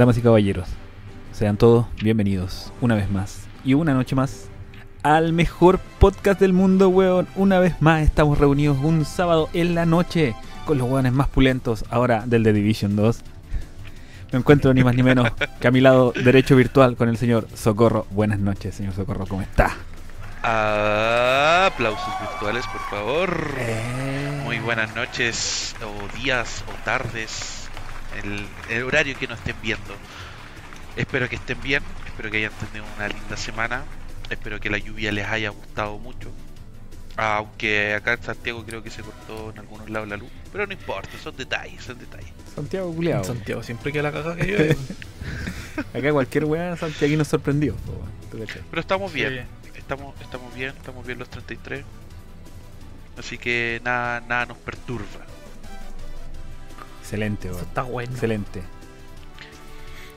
damas y caballeros, sean todos bienvenidos una vez más y una noche más al mejor podcast del mundo, weón. Una vez más estamos reunidos un sábado en la noche con los weones más pulentos ahora del The Division 2. Me encuentro ni más ni menos que a mi lado derecho virtual con el señor Socorro. Buenas noches, señor Socorro, ¿cómo está? Aplausos virtuales, por favor. Eh. Muy buenas noches, o días, o tardes, el, el horario que nos estén viendo. Espero que estén bien, espero que hayan tenido una linda semana, espero que la lluvia les haya gustado mucho. Aunque acá en Santiago creo que se cortó en algunos lados la luz, pero no importa, son detalles, son detalles. Santiago culiao. En Santiago siempre que la caga que llueve. Acá cualquier weón Santiago nos sorprendió. Pero estamos bien, estamos, estamos bien, estamos bien los 33. Así que nada, nada nos perturba. Excelente, Eso está bueno. Excelente.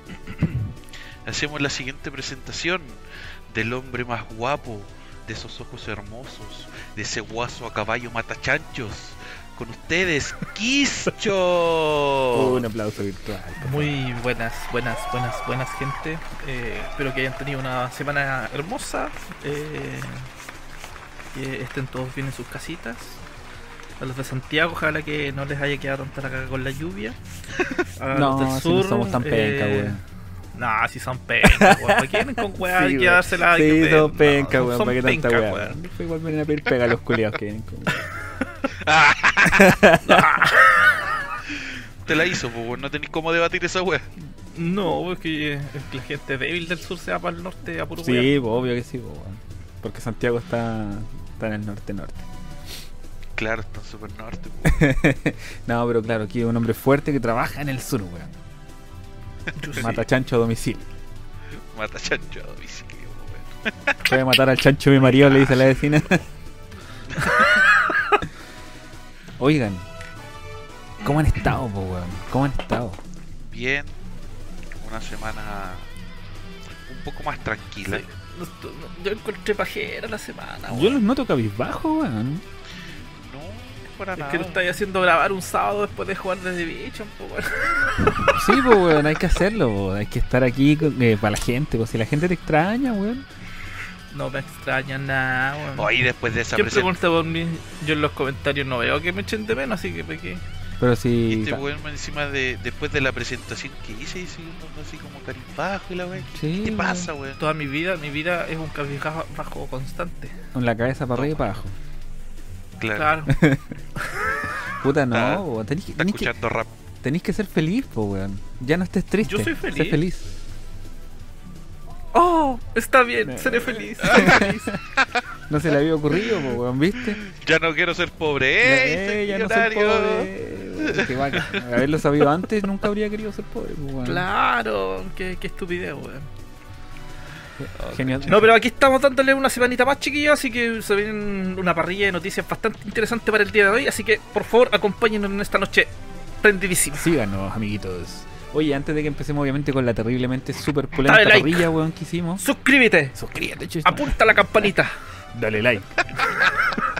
Hacemos la siguiente presentación del hombre más guapo, de esos ojos hermosos, de ese guaso a caballo matachanchos. Con ustedes, Quischo. Un aplauso virtual. Muy buenas, buenas, buenas, buenas gente. Eh, espero que hayan tenido una semana hermosa. eh, que estén todos bien en sus casitas. A los de Santiago, ojalá que no les haya quedado tanta la caga con la lluvia. A los No, del si no sur, somos tan penca, eh, weón. Nah, si son pencas, weón. ¿Para qué vienen con weá Sí, quedársela? Sí, que son penca, No, weón. ¿Para qué tanta weá? igual vienen a pedir pega a los culiados que vienen con- Te la hizo, pues no tenéis cómo debatir esa wea. No, es que, es que la gente débil del sur se va para el norte a puro weón. Sí, obvio que sí, weón. Porque Santiago está, está en el norte-norte. Claro, está en super norte. no, pero claro, aquí hay un hombre fuerte que trabaja en el sur, weón. Mata chancho a domicilio. Mata chancho a domicilio, weón. Puede matar al chancho de mi marido, le dice la vecina. Oigan, ¿cómo han estado, po, weón? ¿Cómo han estado? Bien, una semana un poco más tranquila. Sí. Yo encontré pajera la semana, Yo weón. los noto cabizbajo, weón. Para Es nada. que lo estáis haciendo grabar un sábado después de jugar desde Division, po, weón. Sí, pues, weón, hay que hacerlo, po. hay que estar aquí con- eh, para la gente, pues si la gente te extraña, weón. No me extraña nada, weón. Hoy después de esa ¿Quién presentación. pregunta por mí? Yo en los comentarios no veo que me echen de menos, así que ¿para qué? Pero si... Este weón encima de después de la presentación que hice y siguiendo así como carimbajo y la weá. Sí, ¿Qué weón. pasa, weón? Toda mi vida, mi vida es un bajo constante. Con la cabeza para arriba y para abajo. Claro. Claro. Puta, no, Ah, weón, tenés, que, Está tenés, que, escuchando rap. tenés que ser feliz, pues, weón. Ya no estés triste. Yo soy Sé feliz. ¡Oh! Está bien, Eh. seré feliz. seré feliz. No se le había ocurrido, weón, ¿viste? Ya no quiero ser pobre, ¡eh! Eh, ya no soy pobre. qué bacán. Haberlo sabido antes, nunca habría querido ser pobre, weón. claro, qué, qué estupidez, weón. Genial. No, pero aquí estamos dándole una semanita más, chiquillos, así que se viene una parrilla de noticias bastante interesante para el día de hoy, así que por favor acompáñenos en esta noche prendidísima. Síganos, amiguitos. Oye, antes de que empecemos, obviamente, con la terriblemente super like. parrilla, weón, que hicimos. Suscríbete, Suscríbete, chucha. apunta la campanita. Dale like.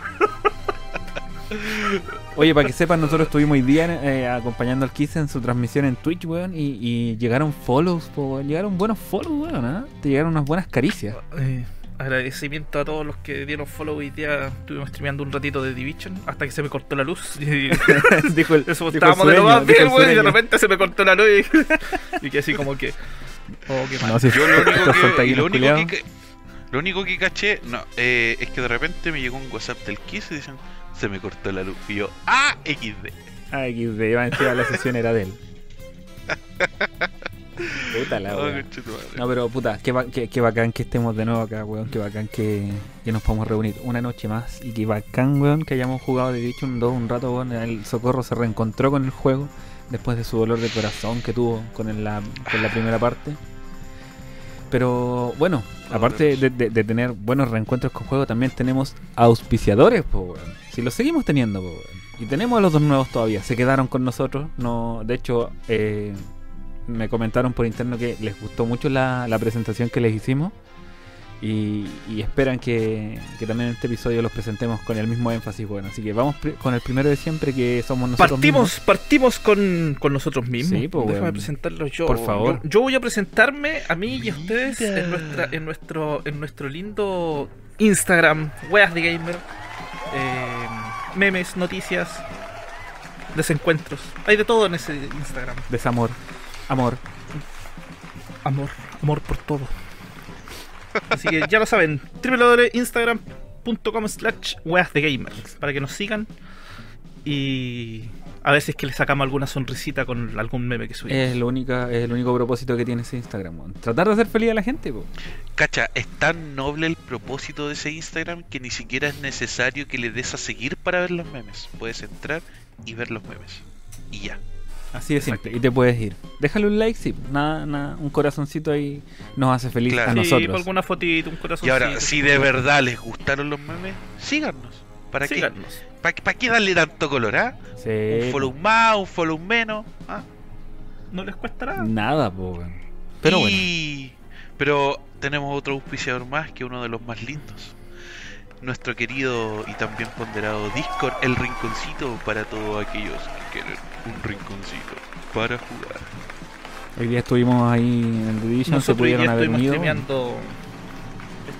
Oye, para que sepan, nosotros estuvimos hoy día eh, acompañando al Kiss en su transmisión en Twitch, weón, y, y llegaron follows, po, llegaron buenos follows, weón, ¿ah? Te llegaron unas buenas caricias. Eh, agradecimiento a todos los que dieron follow hoy día. Estuvimos streameando un ratito de Division hasta que se me cortó la luz. Y- dijo el, Eso dijo el estábamos de lo más bien, weón, y de repente se me cortó la luz y, y que así como que. Oh, qué mal. No, si Yo lo único que, único lo único que caché no, eh, es que de repente me llegó un WhatsApp del Kiss y dicen se me cortó la luz. Y yo, ¡ah! XD. Ah, XD, iba encima la sesión era de él. Puta la Oh. No, pero puta, qué, qué- qué bacán que estemos de nuevo acá, weón. Qué bacán que, que nos podamos reunir una noche más. Y qué bacán, weón, que hayamos jugado de dicho un 2 un rato, weón. El Socorro se reencontró con el juego después de su dolor de corazón que tuvo con, el- la, con la primera parte. Pero bueno, aparte de, tener buenos reencuentros con juego, también tenemos auspiciadores, po. Si los seguimos teniendo. Y tenemos a los dos nuevos todavía. Se quedaron con nosotros. No, de hecho, eh, me comentaron por interno que les gustó mucho la, la presentación que les hicimos. Y, y esperan que, que también en este episodio los presentemos con el mismo énfasis, bueno. Así que vamos con el primero de siempre que somos nosotros Partimos, mismos. partimos con, con nosotros mismos. Sí, pues, Déjame weón. presentarlos yo. Por favor. Yo, yo voy a presentarme a mí y a ustedes en, nuestra, en, nuestro, en nuestro lindo Instagram, Weas de Gamer. eh, memes, noticias, desencuentros. Hay de todo en ese Instagram. Desamor. Amor. Amor, amor por todo. Así que ya lo saben, www.instagram.com slash weas de gamer para que nos sigan y a veces que le sacamos alguna sonrisita con algún meme que subimos. Es, lo única, es el único propósito que tiene ese Instagram. Tratar de hacer feliz a la gente, po. Cacha, es tan noble el propósito de ese Instagram que ni siquiera es necesario que le des a seguir para ver los memes. Puedes entrar y ver los memes. Y ya. Así de simple. Y te puedes ir. Déjale un like, sí. Nada, nada, un corazoncito ahí nos hace feliz Claro. a Sí, nosotros. alguna fotito, un corazón. Y ahora, si de verdad les gustaron los memes, síganos. ¿Para qué? síganos. ¿Para, para qué darle tanto color, ah? Sí, Un follow más, un follow menos. ¿ah? No les cuesta nada. Nada, po. Pero bueno. Y- Pero tenemos otro auspiciador más que uno de los más lindos. Nuestro querido y también ponderado Discord, el rinconcito para todos aquellos que quieren un rinconcito para jugar. Hoy día estuvimos ahí en el Division, se Nosotros hoy pudieron día haber estuvimos unido. streameando,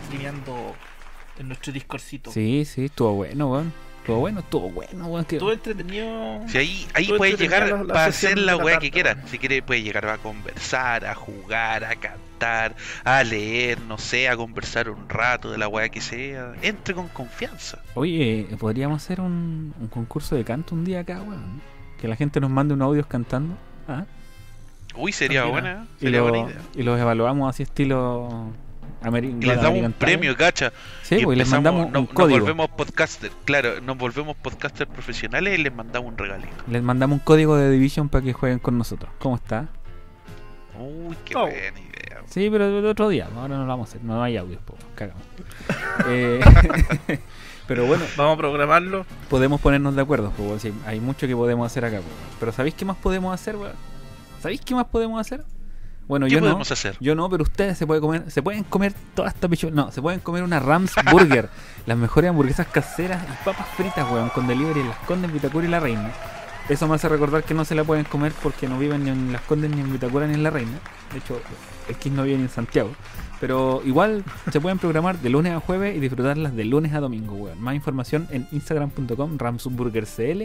streameando en nuestro Discordcito. Sí, sí, estuvo bueno, weón. Estuvo bueno, estuvo bueno, weón. Estuvo entretenido. Si ahí, ahí puedes llegar la- la para hacer la weá que quieras. Si quieres, puedes llegar a conversar, a jugar, a cantar, a leer, no sé, a conversar un rato de la weá que sea. Entre con confianza. Oye, podríamos hacer un, un concurso de canto un día acá, weón. Que la gente nos mande unos audios cantando. Ah, Uy, sería También, buena. y, Sería lo- buena idea. y los evaluamos así estilo Ameri- Y les damos un premio, cacha. Sí, y pues, y les mandamos no- un nos código. volvemos podcaster, claro, nos volvemos podcaster profesionales y les mandamos un regalito. Les mandamos un código de Division para que jueguen con nosotros. ¿Cómo está? Uy, qué Oh. buena idea. Sí, pero el otro día. Ahora no lo vamos a hacer. No hay audios, po. Cagamos. Eh, pero bueno, Vamos a programarlo. podemos ponernos de acuerdo. po. Sí, hay mucho que podemos hacer acá. po. Pero ¿sabéis qué más podemos hacer, weón? ¿Sabéis qué más podemos hacer? Bueno, ¿Qué yo no. hacer? Yo no, pero ustedes se pueden comer, se pueden comer toda esta pichu... No, se pueden comer una Rams Burger, las mejores hamburguesas caseras y papas fritas, weón, con delivery en Las Condes, Vitacura y La Reina. Eso me hace recordar que no se la pueden comer porque no viven ni en Las Condes, ni en Vitacura, ni en La Reina. De hecho, el Kiss no vive ni en Santiago. Pero igual se pueden programar de lunes a jueves y disfrutarlas de lunes a domingo, weón. Más información en instagram.com ramsburgercl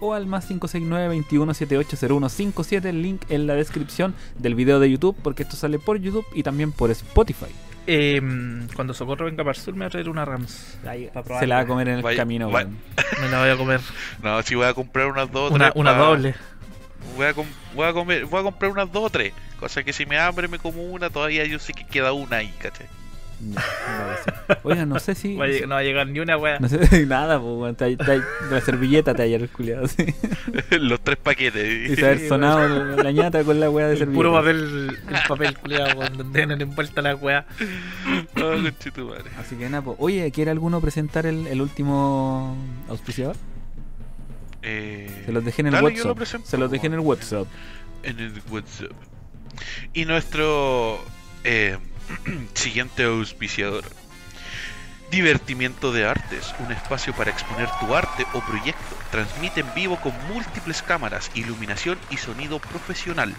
o al más 569-21780157, el link en la descripción del video de YouTube, porque esto sale por YouTube y también por Spotify. Eh, cuando Socorro venga para el sur me va a traer una Rams. Se la va a comer en el Vaya- camino, vaya- weón. Me la voy a comer. No, si voy a comprar unas dos Una, tres una pa- doble. Voy a, com- voy, a comer, voy a comprar unas dos o tres. Cosa que si me hambre me como una, todavía yo sé que queda una ahí, ¿cachai? Me parece. Oiga, no sé si. No va a llegar ni una wea. No sé, nada, pues, weón. Te- te- La servilleta te ayer el culiado, sí. Los tres paquetes. Y se haber sonado la, la ñata con la weá de El servilleta. puro papel, el papel culiado, donde tienen envuelta la wea. Oh, conchetumare. Así que nada, pues. Oye, ¿quiere alguno presentar el, el último auspiciador? Eh, Se los dejé en el dale, yo lo WhatsApp. Se los dejé en el WhatsApp. en el WhatsApp. Y nuestro eh, siguiente auspiciador. Divertimiento de Artes, un espacio para exponer tu arte o proyecto. Transmite en vivo con múltiples cámaras, iluminación y sonido profesional.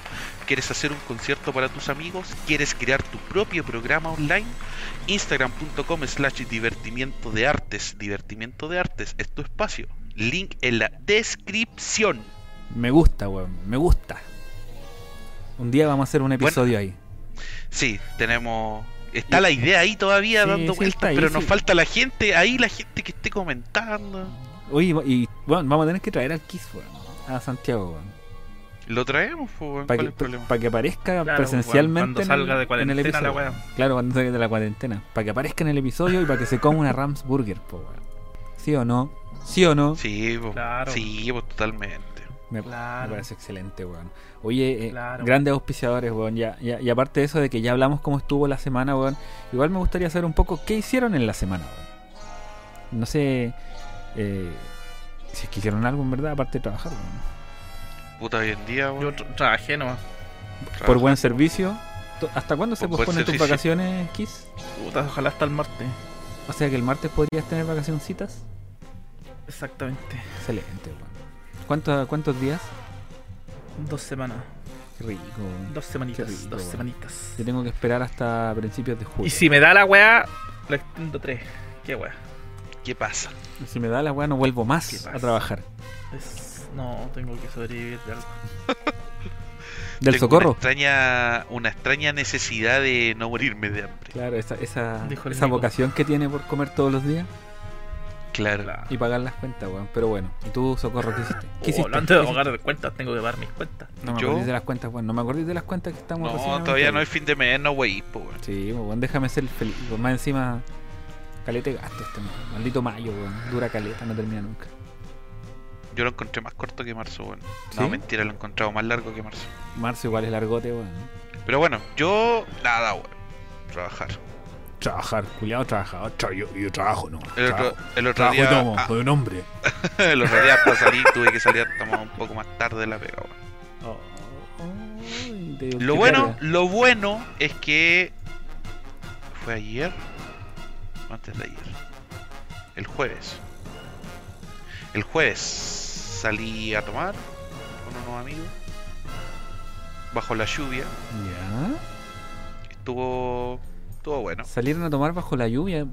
¿Quieres hacer un concierto para tus amigos? ¿Quieres crear tu propio programa online? Instagram.com slash divertimiento de artes. Divertimiento de artes es tu espacio. Link en la descripción. Me gusta, weón. Me gusta. Un día vamos a hacer un episodio ahí. Sí, tenemos. Está la idea ahí todavía Sí, dando sí, vueltas, ahí, pero nos falta la gente, ahí la gente que esté comentando. Oye, y bueno, vamos a tener que traer al Kiss, weón. A Santiago, weón. Lo traemos, pues, weón, Para ¿cuál que, es el problema? pa' que aparezca Claro, presencialmente cuando en el- salga de en el cuarentena episodio. la wea. Claro, cuando salga de la cuarentena. Para que aparezca en el episodio y para que se coma una Rams Burger, po, weón. ¿Sí o no? ¿Sí o no? Sí, pues, Claro. sí, totalmente. Me, Claro. me parece excelente, weón. Oye, eh, Claro. grandes auspiciadores, weón. Ya, ya- y aparte de eso de que ya hablamos cómo estuvo la semana, weón. Igual me gustaría saber un poco qué hicieron en la semana, weón. No sé eh, si es que hicieron algo en verdad, aparte de trabajar, weón. Puta, hoy en día, weón, Yo tra- trabajé nomás. Por trabaja- buen servicio. ¿Hasta cuándo se Por posponen tus vacaciones, Kiss? Puta, ojalá hasta el martes. O sea que el martes podrías tener vacacioncitas. Exactamente. Excelente, weón. ¿Cuánto- ¿Cuántos días? Dos semanas. Qué rico. Dos semanitas. Qué rico, dos weón. semanitas. Yo tengo que esperar hasta principios de julio. Y si me da la weá, la extiendo tres. ¿Qué weá? ¿Qué pasa? Si me da la weá, no vuelvo ¿Qué más a trabajar. Es... No, tengo que sobrevivir de algo. ¿Del Tengo socorro? Una extraña, una extraña necesidad de no morirme de hambre. Claro, esa, esa, esa vocación que tiene por comer todos los días Claro. y pagar las cuentas, weón. Pero bueno, ¿y tú, socorro, qué hiciste? ¿Qué Oh, hiciste? antes de ¿Qué pagar de cuentas, tengo que pagar mis cuentas. No me acordé de las cuentas, weón. No me acordé de las cuentas que estamos No, recién todavía no hay fin de mes, no wey, po, weón. Sí, weón, déjame ser feliz. weón. Más encima, calete gasto este mes. Maldito mayo, weón. Dura caleta, no termina nunca. Yo lo encontré más corto que marzo, weón. ¿Sí? No, mentira, lo he encontrado más largo que marzo. Marzo igual es largote, weón. Pero bueno, yo nada, weón. Trabajar. Trabajar, culiado, trabajador. Tra- Yo, yo trabajo, no. El otro, Trabajo, el otro día. tomo, ah, soy un hombre. el otro día para salir tuve que salir hasta un poco más tarde de la pega. Oh, Lo bueno, carga. lo bueno es que fue ayer, o antes de ayer, el jueves. El jueves salí a tomar con unos amigos bajo la lluvia. ¿Ya? Estuvo, estuvo bueno. Salieron a tomar bajo la lluvia.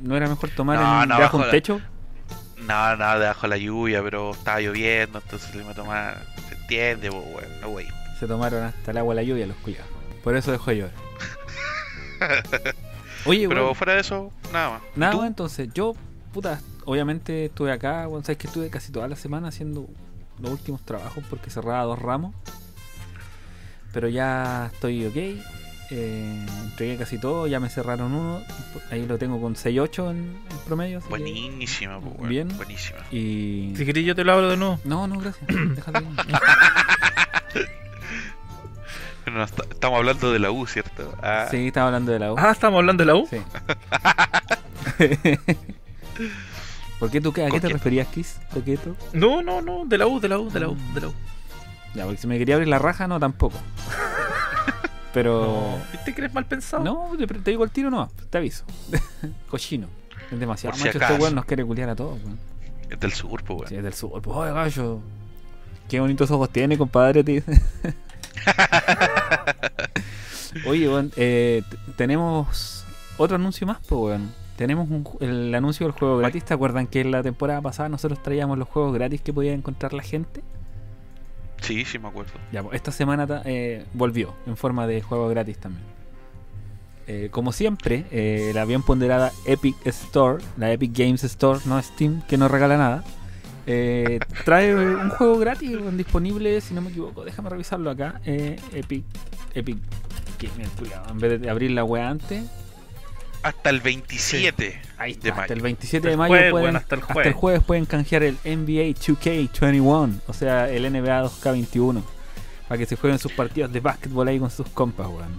¿No era mejor tomar No, en, no, debajo bajo un la- techo? Nada, nada debajo de la lluvia, pero estaba lloviendo, entonces salimos a tomar. ¿Se entiende, po, weón? No, wey. Se tomaron hasta el agua de la lluvia los culiados. Por eso dejó de llover. Oye, Pero fuera de eso, nada más. ¿Y nada, tú? weón, entonces yo, puta, obviamente estuve acá, sabes que estuve casi toda la semana haciendo los últimos trabajos porque cerraba dos ramos. Pero ya estoy ok. Eh, entregué casi todo, ya me cerraron uno. Ahí lo tengo con 6-8 en, en promedio. que- Buenísima, po, weón. Bien. Buenísima. Y. Si querés, yo te lo abro de nuevo. No, no, gracias. Déjalo no, está- estamos hablando de la U, ¿cierto? Ah, Sí, estaba hablando de la U. Ah, estamos hablando de la U. Sí. ¿Por qué tú qué? ¿A qué te referías, Kiss? ¿Coqueto? No, no, no, de la U, de la U, de la U, de la U. Ya, porque si me quería abrir la raja, no, tampoco. Pero. ¿Viste que eres mal pensado? No, te, te digo el tiro no, te aviso. Cochino. Es demasiado si macho este acaso. weón, nos quiere culiar a todos, weón. Es del sur, po, weón. Sí, es del sur. Pues, oye, gallo. Qué bonitos ojos tiene, compadre. tío. Oye, weón, eh, tenemos otro anuncio más, pues, weón. Tenemos un el anuncio del juego gratis. ¿Te acuerdan que en la temporada pasada nosotros traíamos los juegos gratis que podía encontrar la gente? Sí, sí, me acuerdo. Ya, pues, esta semana eh, volvió en forma de juego gratis también. Eh, como siempre, eh, la bien ponderada Epic Store, la Epic Games Store, no Steam, que no regala nada, trae un juego gratis disponible, si no me equivoco, déjame revisarlo acá. Epic, Epic en vez de abrir la web antes, Hasta el 27 ahí de está, hasta mayo. el 27 Hasta de mayo jueves, pueden, hasta el hasta jueves. el jueves pueden canjear el NBA 2K21, o sea, el NBA 2K21, para que se jueguen sus partidos de básquetbol ahí con sus compas, weón.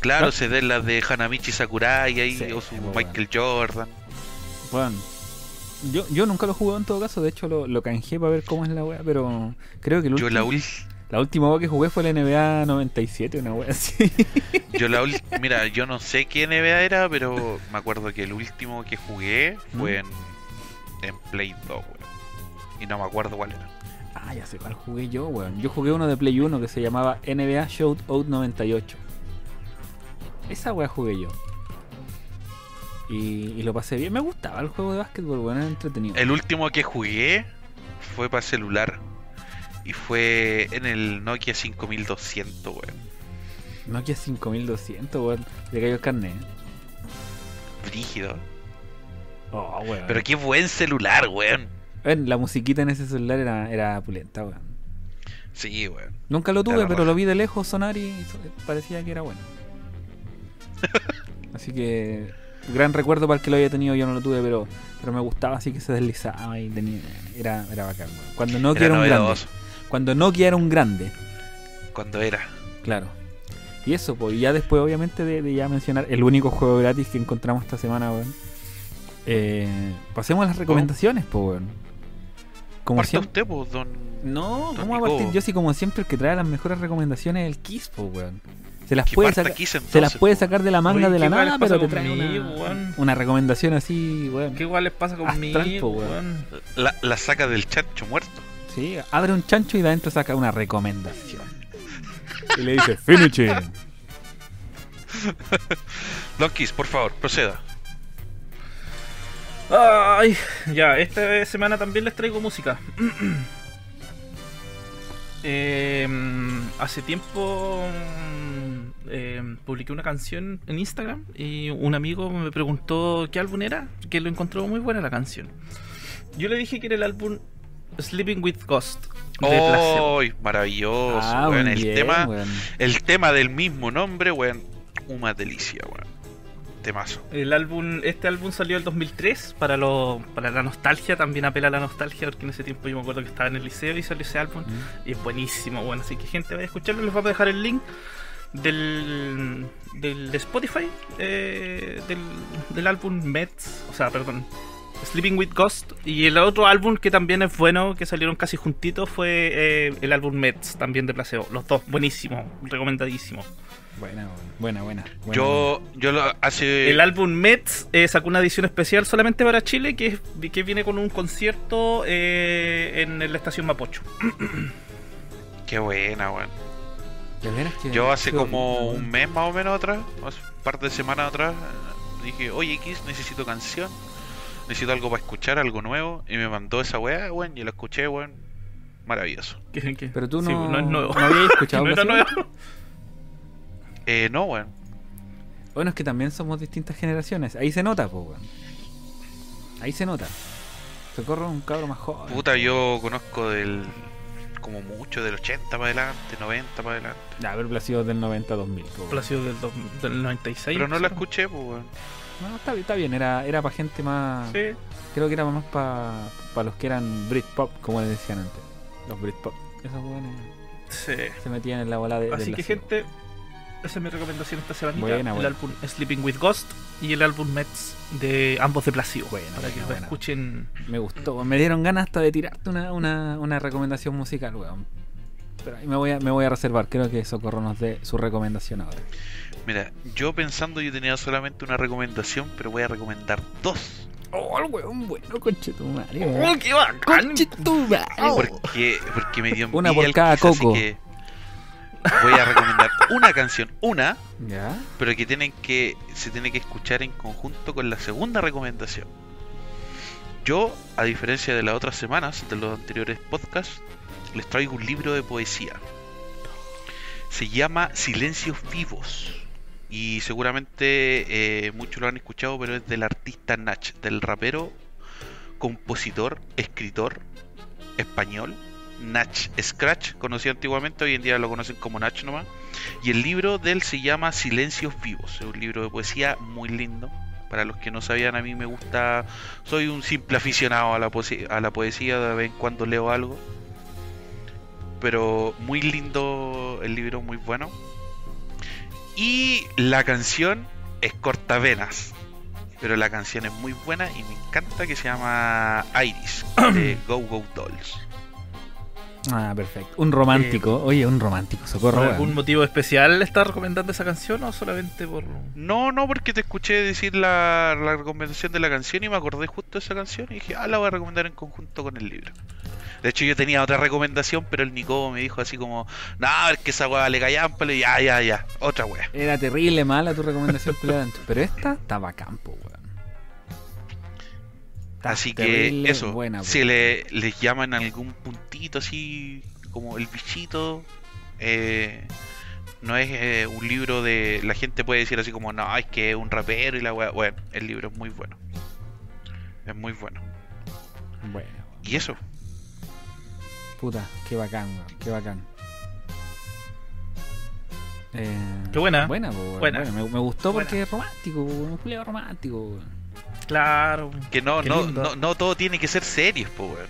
Claro, ¿No? se den las de Hanamichi Sakurai ahí, Sí, o su Michael Jordan. Bueno, yo, yo nunca lo jugué en todo caso, de hecho lo, lo canjeé para ver cómo es la wea, pero creo que el Yo último- la, ul- la última wea que jugué fue la NBA 97, una wea así. yo la mira, yo no sé qué NBA era, pero me acuerdo que el último que jugué fue en, en Play 2, weón. Y no me acuerdo cuál era. ah, ya sé cuál jugué yo, weón. Yo jugué uno de Play 1 que se llamaba NBA Shootout 98. Esa wea jugué yo. Y, y lo pasé bien. Me gustaba el juego de básquetbol, weón, era entretenido. El último que jugué fue para celular. Y fue en el Nokia 5200, weón. Nokia 5200, weón. Le cayó el carnet. Brígido. Oh, weón. Pero qué buen celular, weón. Weón, La musiquita en ese celular era, era pulenta, weón. Sí, weón. Nunca lo tuve, pero lo vi de lejos sonar y parecía que era bueno. Así que gran recuerdo para el que lo haya tenido, yo no lo tuve, pero pero me gustaba así que se deslizaba y tenía, era, era bacán. weón. Cuando Nokia Era era, un grande. Cuando Nokia era un grande, Cuando era. claro. Y eso, pues, y ya después obviamente de, de ya mencionar el único juego gratis que encontramos esta semana, weón. Eh, pasemos a las recomendaciones, pues, weón. como Parta siempre. usted, pues, don. No, Don ¿cómo va a partir? Yo sí, como siempre, el que trae las mejores recomendaciones es el Kiss, po, weón. Se las puede. Kiss, Se las puede po. sacar de la manga Oye, de la ¿qué igual nada, pero te trae conmigo, una, una recomendación así, weón. ¿Qué igual les pasa conmigo, Astral, po, weón. La, la saca del chancho muerto. Sí, abre un chancho y de adentro saca una recomendación. Y le dice, finish him. Don Kiss, por favor, proceda. Ay, ya, esta semana también les traigo música. Eh, hace tiempo eh, publiqué una canción en Instagram y un amigo me preguntó qué álbum era, que lo encontró muy buena la canción. Yo le dije que era el álbum Sleeping with Ghost. ¡Ay! maravilloso, Ah, weón. El bien, tema, weón. el tema del mismo nombre, weón. Una delicia, weón. Temazo. El álbum, este álbum salió el 2003 para lo, para la nostalgia, también apela a la nostalgia porque en ese tiempo yo me acuerdo que estaba en el liceo y salió ese álbum Mm. y es buenísimo, bueno, así que gente vaya a escucharlo, les vamos a dejar el link del, del de Spotify eh, del, del álbum Mets, o sea, perdón, Sleeping with Ghost y el otro álbum que también es bueno, que salieron casi juntitos fue eh, el álbum Mets, también de Placebo, los dos, buenísimo, recomendadísimo. Buena, buena, buena. buena. Yo, yo lo hace. El álbum Mets eh, sacó una edición especial solamente para Chile que, es- que viene con un concierto eh, en la estación Mapocho. Qué buena, weón. Yo hace como un mes más o menos atrás, hace un par de semanas atrás, eh, dije, oye X, necesito canción, necesito algo para escuchar, algo nuevo, y me mandó esa weá, weón, y la escuché, weón, maravilloso. Pero tú sí, no, es nuevo. no habías escuchado No era nuevo. Eh, no, weón. Bueno, es que también somos distintas generaciones. Ahí se nota, pues, weón. Ahí se nota. Socorro un cabro más joven. Puta, yo conozco del, como mucho, del 80 para adelante, 90 para adelante. Ya, haber Placebo del 90 a 2000. po. Placido del, del 96. Pero no la escuché, pues, weón. No, está, bien, está bien. Era, era para gente más. Sí. Creo que era más para los que eran Britpop, como les decían antes. Los Britpop. Esos weones sí. se metían en la bola de. Así que gente, esa es mi recomendación esta semana. Buena, el buena. álbum Sleeping with Ghost y el álbum Mets de ambos de Placido. Buena, para que lo escuchen. Me gustó. Me dieron ganas hasta de tirarte una, una, una recomendación musical, weón. Pero ahí me voy, a, me voy a reservar. Creo que Socorro nos dé su recomendación ahora. Mira, yo pensando yo tenía solamente una recomendación, pero voy a recomendar dos. Oh, el weón bueno, conchetumario. ¡Oh, qué bacán! Conchetumario. Porque, porque me dio Una envidia por el cada quiz, así coco. que voy a recomendar una canción, una, ¿Ya? pero que tienen que se tiene que escuchar en conjunto con la segunda recomendación. Yo, a diferencia de las otras semanas, de los anteriores podcasts, les traigo un libro de poesía. Se llama Silencios Vivos. Y seguramente eh, muchos lo han escuchado, pero es del artista Nach, del rapero, compositor, escritor español, Nach Scratch, conocido antiguamente, hoy en día lo conocen como Nach nomás. Y el libro de él se llama Silencios Vivos. Es un libro de poesía muy lindo. Para los que no sabían, a mí me gusta. Soy un simple aficionado a la, poesía, a la poesía, de vez en cuando leo algo. Pero muy lindo el libro, muy bueno. Y la canción es cortavenas. Pero la canción es muy buena y me encanta que se llama Iris de Go Go Dolls. Ah, perfecto. Un romántico. Oye, un romántico. Socorro, ¿Por algún motivo especial estás recomendando esa canción o solamente por.? No, no, porque te escuché decir la, la recomendación de la canción y me acordé justo de esa canción y dije, ah, la voy a recomendar en conjunto con el libro. De hecho, yo tenía otra recomendación, pero el Nico me dijo así como, no, es que esa weá le callan, pero ya, ya, ya, otra weá. Era terrible mala tu recomendación, Pero esta estaba a campo, weón. Está Así que eso, buena, si le, les llaman algún puntito así, como el bichito, eh, no es eh, un libro de... La gente puede decir así como, no, es que es un rapero y la weá. Bueno, el libro es muy bueno. Es muy bueno. Bueno, Y eso, puta, qué bacán. Qué bacán. Eh, Qué buena. Buena, Buena. buena. Me, me gustó Buena. porque es romántico, un culiao romántico, weón. Claro. que no, no, no, no todo tiene que ser serio, pues, weón.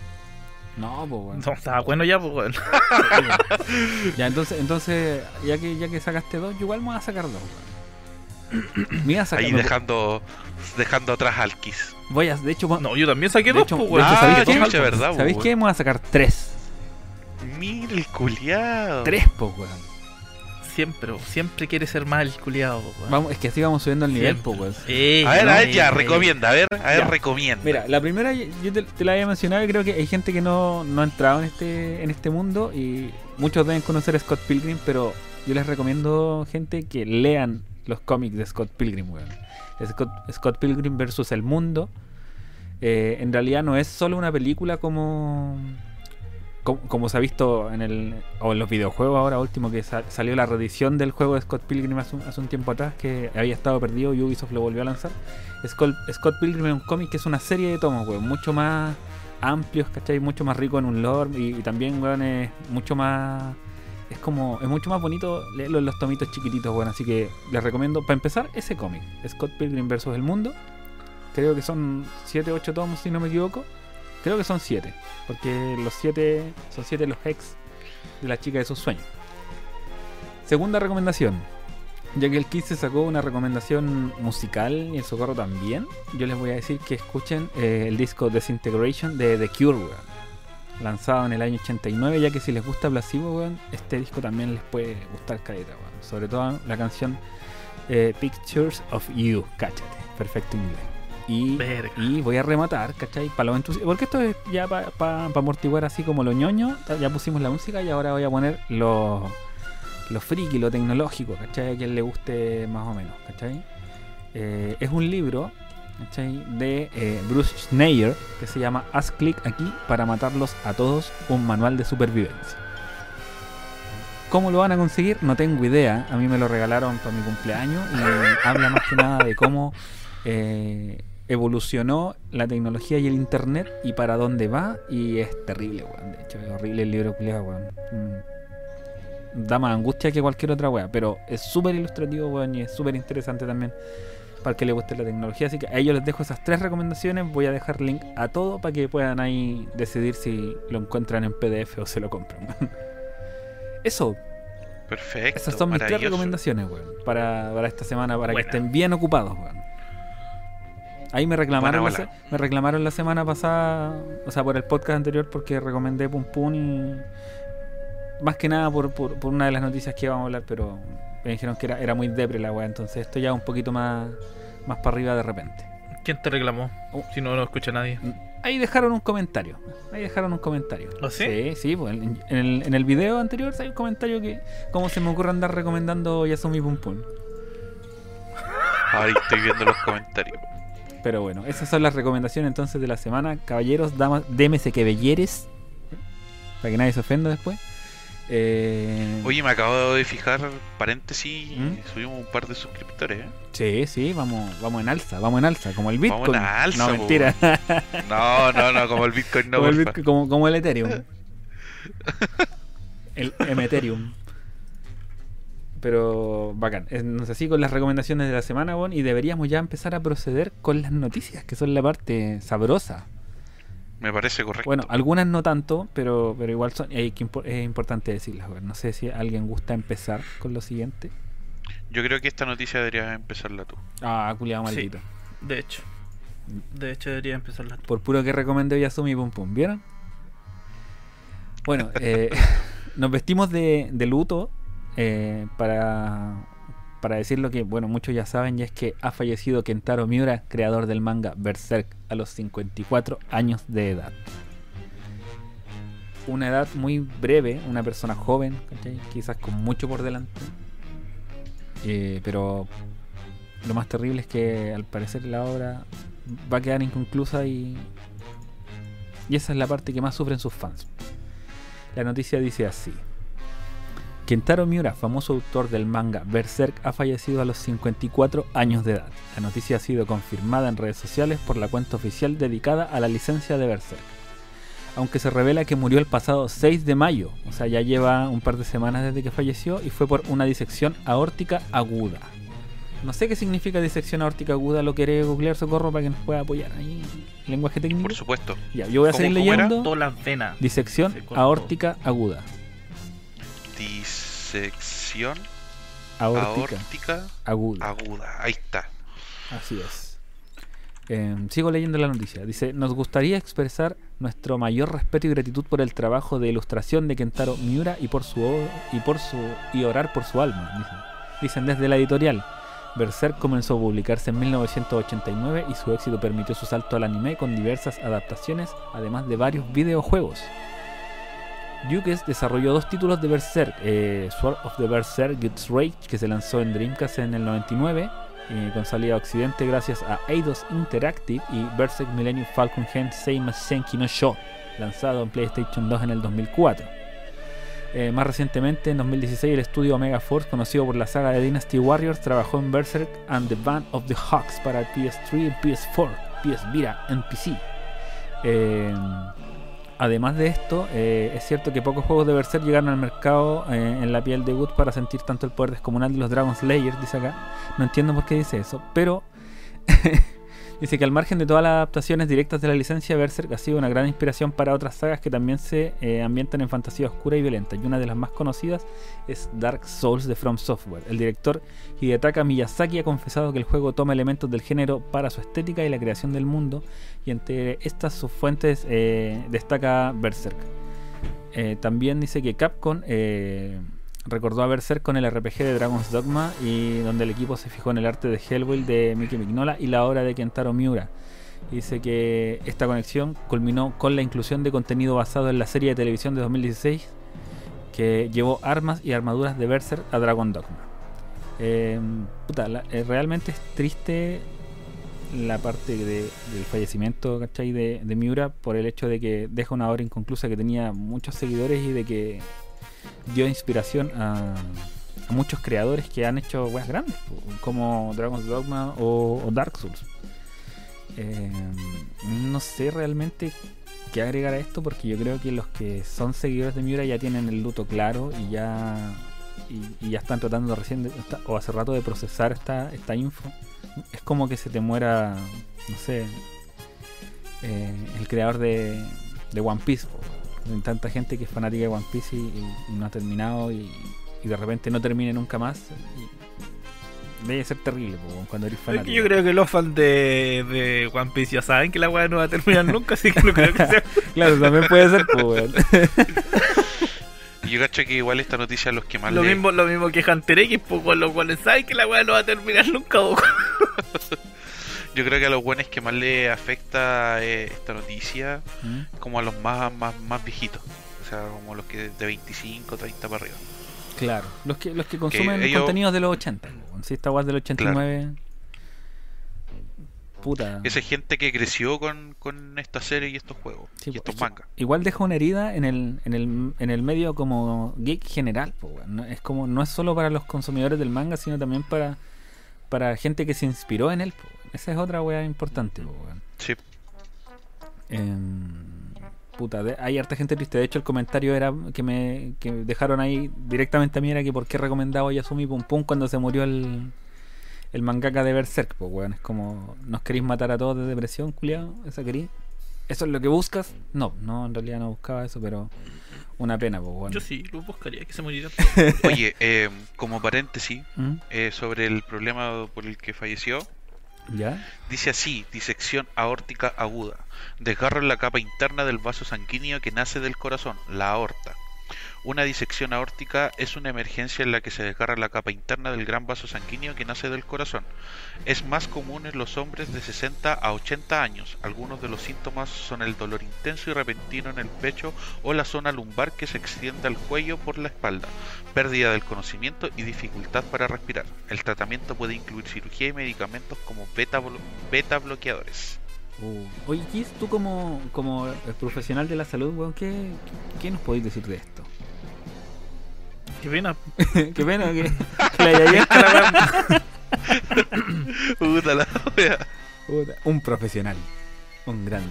No, pues, weón. No, estaba bueno ya, pues, weón. Ya, entonces, entonces ya que ya que sacaste dos, yo igual me voy a sacar dos, weón. Me iba a sacar- Ahí me- dejando dejando atrás al Kiss. Voy a, de hecho, No, yo también saqué De dos, hecho- pues, hecho, Ah, ¿sabéis qué? ¿Sabéis qué? Me voy a sacar tres. Mira el culiado. Tres, po, weón. Siempre, siempre quiere ser más el culiado. Vamos, es que así vamos subiendo el nivel, po, weón. Ey, A ver, no, a ver, ya, recomienda, a ver, a ver, Ya. recomienda. Mira, la primera yo te, te la había mencionado y creo que hay gente que no, no ha entrado en este, en este mundo y muchos deben conocer a Scott Pilgrim, pero yo les recomiendo gente que lean los cómics de Scott Pilgrim, weón. Scott, Scott Pilgrim versus el mundo. eh, en realidad no es solo una película como, como se ha visto en el o los videojuegos ahora último que sa- salió la reedición del juego de Scott Pilgrim hace un, tiempo atrás que había estado perdido y Ubisoft lo volvió a lanzar. Scott, Pilgrim es un cómic que es una serie de tomos, weón, mucho más amplios, ¿cachai? Mucho más rico en un lore y, también, es mucho más... Es como, es mucho más bonito leerlo en los tomitos chiquititos, weón, así que les recomiendo, para empezar, ese cómic, Scott Pilgrim versus el mundo. Creo que son 7, 8 tomos, si no me equivoco. Creo que son 7, porque los 7 son 7 los ex de la chica de sus sueños. Segunda recomendación. Ya que el Kiss se sacó una recomendación musical y el Socorro también, yo les voy a decir que escuchen eh, el disco Disintegration de The Cure. Lanzado en el año 89, ya que si les gusta Placebo, weón, este disco también les puede gustar caleta, weón. Sobre todo la canción eh, Pictures of You, cáchate, perfecto inglés. Y, y voy a rematar, ¿cachai? Para los entusi- Porque esto es ya para amortiguar así como lo ñoño. Ya pusimos la música y ahora voy a poner los lo friki, lo tecnológico, ¿cachai? A quien le guste más o menos, ¿cachai? Eh, es un libro, ¿cachai? De eh, Bruce Schneier que se llama Haz clic aquí para matarlos a todos, un manual de supervivencia. ¿Cómo lo van a conseguir? No tengo idea. A mí me lo regalaron para mi cumpleaños y habla más que nada de cómo eh, evolucionó la tecnología y el internet y para dónde va. Y es terrible, weón. De hecho, es horrible el libro, culiao, weón. Mm da más angustia que cualquier otra wea, pero es súper ilustrativo, weón, y es súper interesante también para el que le guste la tecnología. Así que a ellos les dejo esas tres recomendaciones. Voy a dejar link a todo para que puedan ahí decidir si lo encuentran en PDF o se lo compran. Eso, Perfecto. esas son mis tres recomendaciones, weón, para, para esta semana, para Buena. que estén bien ocupados, weón. Ahí me reclamaron, Buena la me reclamaron la semana pasada, o sea, por el podcast anterior, porque recomendé Pum Pum y. Más que nada por, por, por una de las noticias que íbamos a hablar, pero me dijeron que era, era muy depre la weá, entonces esto ya un poquito más, más para arriba de repente. ¿Quién te reclamó? Oh. Si no lo escucha nadie. Ahí dejaron un comentario. Ahí dejaron un comentario. ¿Ah, sí? Sí, sí, pues, en, en el, en el video anterior hay un comentario que. ¿Cómo se me ocurre andar recomendando Yasumi Pum Pum? Ahí estoy viendo los comentarios. Pero bueno, esas son las recomendaciones entonces de la semana. Caballeros, damas, démese que belleres. Para que nadie se ofenda después. Eh, Oye, me acabo de fijar, paréntesis, ¿Mm? subimos un par de suscriptores, ¿eh? Sí, sí, vamos, vamos en alza, vamos en alza, como el Vamos Bitcoin. en alza, no, mentira. No, no, no, como el Bitcoin no, como, el. Bitcoin, como, como el Ethereum. el Ethereum. Pero bacán. Nos así con las recomendaciones de la semana, Bon, y deberíamos ya empezar a proceder con las noticias, que son la parte sabrosa. Me parece correcto. Bueno, algunas no tanto, pero, pero igual son, hay que es importante decirlas. weón. No sé si alguien gusta empezar con lo siguiente. Yo creo que esta noticia deberías empezarla tú. Ah, culiado Sí. maldito. De hecho. De hecho, debería empezar la Por puro que recomendé Yasumi Pum Pum, ¿vieron? Bueno, eh, nos vestimos de, de luto eh, para, para decir lo que, bueno, muchos ya saben, y es que ha fallecido Kentaro Miura, creador del manga Berserk, a los 54 años de edad. Una edad muy breve, una persona joven, quizás con mucho por delante. Eh, pero lo más terrible es que al parecer la obra va a quedar inconclusa y, y esa es la parte que más sufren sus fans. La noticia dice así. Kentaro Miura, famoso autor del manga Berserk, ha fallecido a los 54 años de edad. La noticia ha sido confirmada en redes sociales por la cuenta oficial dedicada a la licencia de Berserk. Aunque se revela que murió el pasado 6 de mayo, o sea, ya lleva un par de semanas desde que falleció y fue por una disección aórtica aguda. No sé qué significa disección aórtica aguda, lo querés googlear socorro para que nos pueda apoyar ahí. Lenguaje técnico. Por supuesto. Ya, yo voy a ¿Cómo- seguir leyendo. Todas las venas. Disección aórtica aguda. Disección aórtica aórtica aguda. aguda. Ahí está. Así es. Eh, sigo leyendo la noticia. Dice, nos gustaría expresar nuestro mayor respeto y gratitud por el trabajo de ilustración de Kentaro Miura y por su y por su y orar por su alma. Dicen, dicen desde la editorial. Berserk comenzó a publicarse en 1989 y su éxito permitió su salto al anime con diversas adaptaciones, además de varios videojuegos. Yukes desarrolló dos títulos de Berserk, eh, Sword of the Berserk Gets Rage, que se lanzó en Dreamcast en el 99, eh, con salida a Occidente gracias a Eidos Interactive, y Berserk Millennium Falcon Gen Seima Senki no Sho, lanzado en PlayStation 2 en el 2004. Eh, más recientemente, en 2016, el estudio Omega Force, conocido por la saga de Dynasty Warriors, trabajó en Berserk and the Band of the Hawks para el PS3, PS4, PS Vita y PC. Además de esto, eh, es cierto que pocos juegos de Berserk llegaron al mercado eh, en la piel de Wood para sentir tanto el poder descomunal de los Dragon Slayers, dice acá. No entiendo por qué dice eso, pero dice que al margen de todas las adaptaciones directas de la licencia, Berserk ha sido una gran inspiración para otras sagas que también se eh, ambientan en fantasía oscura y violenta. Y una de las más conocidas es Dark Souls de From Software. El director Hidetaka Miyazaki ha confesado que el juego toma elementos del género para su estética y la creación del mundo, y entre estas sus fuentes eh, destaca Berserk. Eh, también dice que Capcom recordó a Berserk con el RPG de Dragon's Dogma y donde el equipo se fijó en el arte de Hellboy de Miki Mignola y la obra de Kentaro Miura. Dice que esta conexión culminó con la inclusión de contenido basado en la serie de televisión de 2016 que llevó armas y armaduras de Berserk a Dragon Dogma. Eh, puta, eh, realmente es triste la parte de- del fallecimiento de Miura por el hecho de que deja una obra inconclusa que tenía muchos seguidores y de que dio inspiración a, muchos creadores que han hecho weas grandes, como Dragon's Dogma o, Dark Souls. Eh, no sé realmente qué agregar a esto porque yo creo que los que son seguidores de Miura ya tienen el luto claro y ya y, ya están tratando recién de- o hace rato de procesar esta, esta info. Es como que se te muera, no sé, eh, el creador de, de One Piece. Tanta gente que es fanática de One Piece y, y- y no ha terminado y, y de repente no termine nunca más. y debe ser terrible po, cuando eres Es fanático. yo creo que los fans de, de One Piece ya saben que la weá no va a terminar nunca, así que no creo que sea. Claro, también puede ser. yo cacho que igual esta noticia los que más Lo le- mismo, lo mismo que Hunter X, pues, con los cuales saben que la weá no va a terminar nunca. Yo creo que a los buenos que más le afecta eh, esta noticia, ¿Mm? como a los más, más, más viejitos. O sea, como los que de 25, 30 para arriba. Claro, los que, los que consumen ellos- contenidos de los 80. po, weón. Si esta del 89. Puta. Esa gente que creció con, con esta serie y estos juegos. Sí, y estos es que mangas. Igual deja una herida en el, en el, en el medio como geek general, po. No- es como no es solo para los consumidores del manga, sino también para, para gente que se inspiró en él. po. Esa es otra weá importante, po, weón. Sí. Em, puta, de- hay harta gente triste. De hecho, el comentario era que me que dejaron ahí directamente a mí era que por qué recomendaba Yasumi Pum Pum cuando se murió el, el mangaka de Berserk, pues weón. Es como, ¿nos queréis matar a todos de depresión, culiado? ¿Esa querí? ¿Eso es lo que buscas? No, no, en realidad no buscaba eso, pero una pena, pues weón. Yo sí, lo buscaría que se muriera. Oye, eh, como paréntesis, ¿Mm? eh, sobre el problema por el que falleció, Dice así, disección aórtica aguda. Desgarro en la capa interna del vaso sanguíneo que nace del corazón, la aorta. Una disección aórtica es una emergencia en la que se desgarra la capa interna del gran vaso sanguíneo que nace del corazón. Es más común en los hombres de 60 a 80 años. Algunos de los síntomas son el dolor intenso y repentino en el pecho o la zona lumbar que se extiende al cuello por la espalda, pérdida del conocimiento y dificultad para respirar. El tratamiento puede incluir cirugía y medicamentos como beta, beta bloqueadores. Uh, Oye, Kiss, tú como, como el profesional de la salud, weón, ¿qué, qué nos podéis decir de esto? Qué pena. Qué pena que, que la weá- Puta la. Puta, un profesional. Un grande.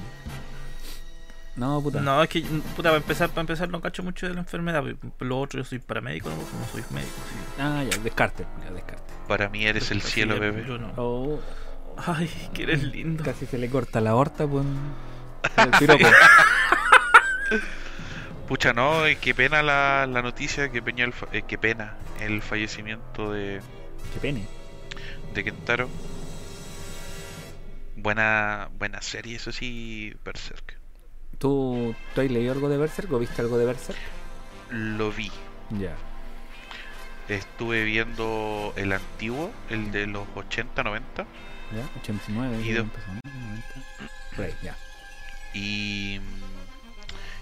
No, puta. No, es que, puta, para empezar, para empezar no cacho mucho de la enfermedad. Lo otro, yo soy paramédico, no, no soy médico. sí. Ah, ya, descarte, ya, descarte. Para mí eres el cielo, bebé. Yo no. Oh, Ay, que eres lindo. casi se le corta la horta, pues. El piropo. Pucha, no, eh, qué pena la, la noticia, qué, peña el fa- eh, qué pena. el fallecimiento de, Qué pene. de Kentaro. Buena, buena serie, eso sí, Berserk. ¿Tú, ¿Tú has leído algo de Berserk o viste algo de Berserk? Lo vi. Ya. Estuve viendo el antiguo, el de los 80, 90. ¿Ya? 89. Y creo de- que empezó, ¿no? 90. Por ahí, ya. Y,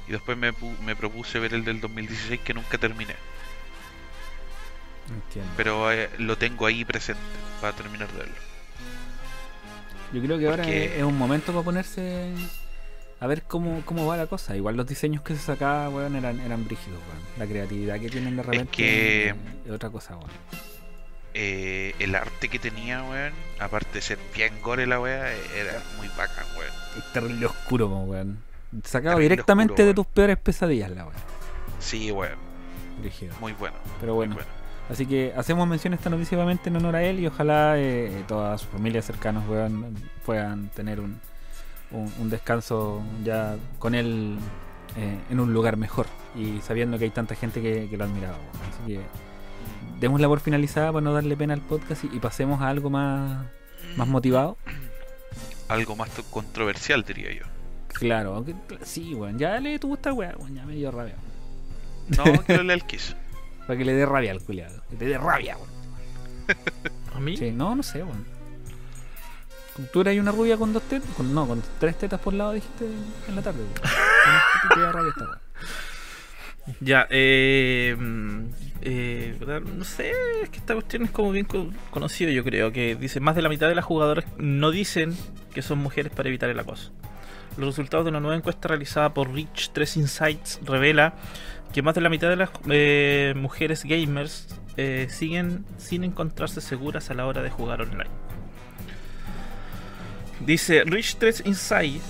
y después me, me propuse ver el del 2016 que nunca terminé. Entiendo. Pero eh, lo tengo ahí presente para terminar de verlo. Yo creo que ahora Porque- es, es un momento para ponerse a ver cómo, cómo va la cosa. Igual los diseños que se sacaban, weón, eran, eran brígidos, weón. La creatividad que tienen de repente que- eh, es otra cosa, weón. Eh, el arte que tenía, weón, aparte de ser bien gore la eh, era muy bacán, weón. Terrible oscuro, weón. Sacado Terrible directamente oscuro, de tus peores pesadillas, la weón. Sí, weón, Brígido. muy bueno. Pero muy bueno, así que hacemos mención esta noticia obviamente en honor a él y ojalá eh, toda su familia cercanos weón, puedan tener un, un, un descanso ya con él eh, en un lugar mejor y sabiendo que hay tanta gente que, que lo admiraba. Así que démosla por finalizada para no darle pena al podcast y, y pasemos a algo más, más motivado. Algo más controversial, diría yo. Claro, aunque, sí, weón, ya le tu gusta, weón, weón, ya me dio rabia. No, que lo lea el Kiss. Para que le dé rabia al culiado, que te dé rabia, weón. ¿A mí? Sí, no, no sé, weón. ¿Tú eras una rubia con dos tetas? Con, no, con tres tetas por lado dijiste en la tarde. weón. Te da rabia esta weón. Ya, eh, mm, eh, no sé, es que esta cuestión es como bien co- conocido, yo creo, que dice más de la mitad de las jugadoras no dicen que son mujeres para evitar el acoso. Los resultados de una nueva encuesta realizada por Rich 3 Insights revela que más de la mitad de las eh, mujeres gamers eh, siguen sin encontrarse seguras a la hora de jugar online. Dice Rich 3 Insights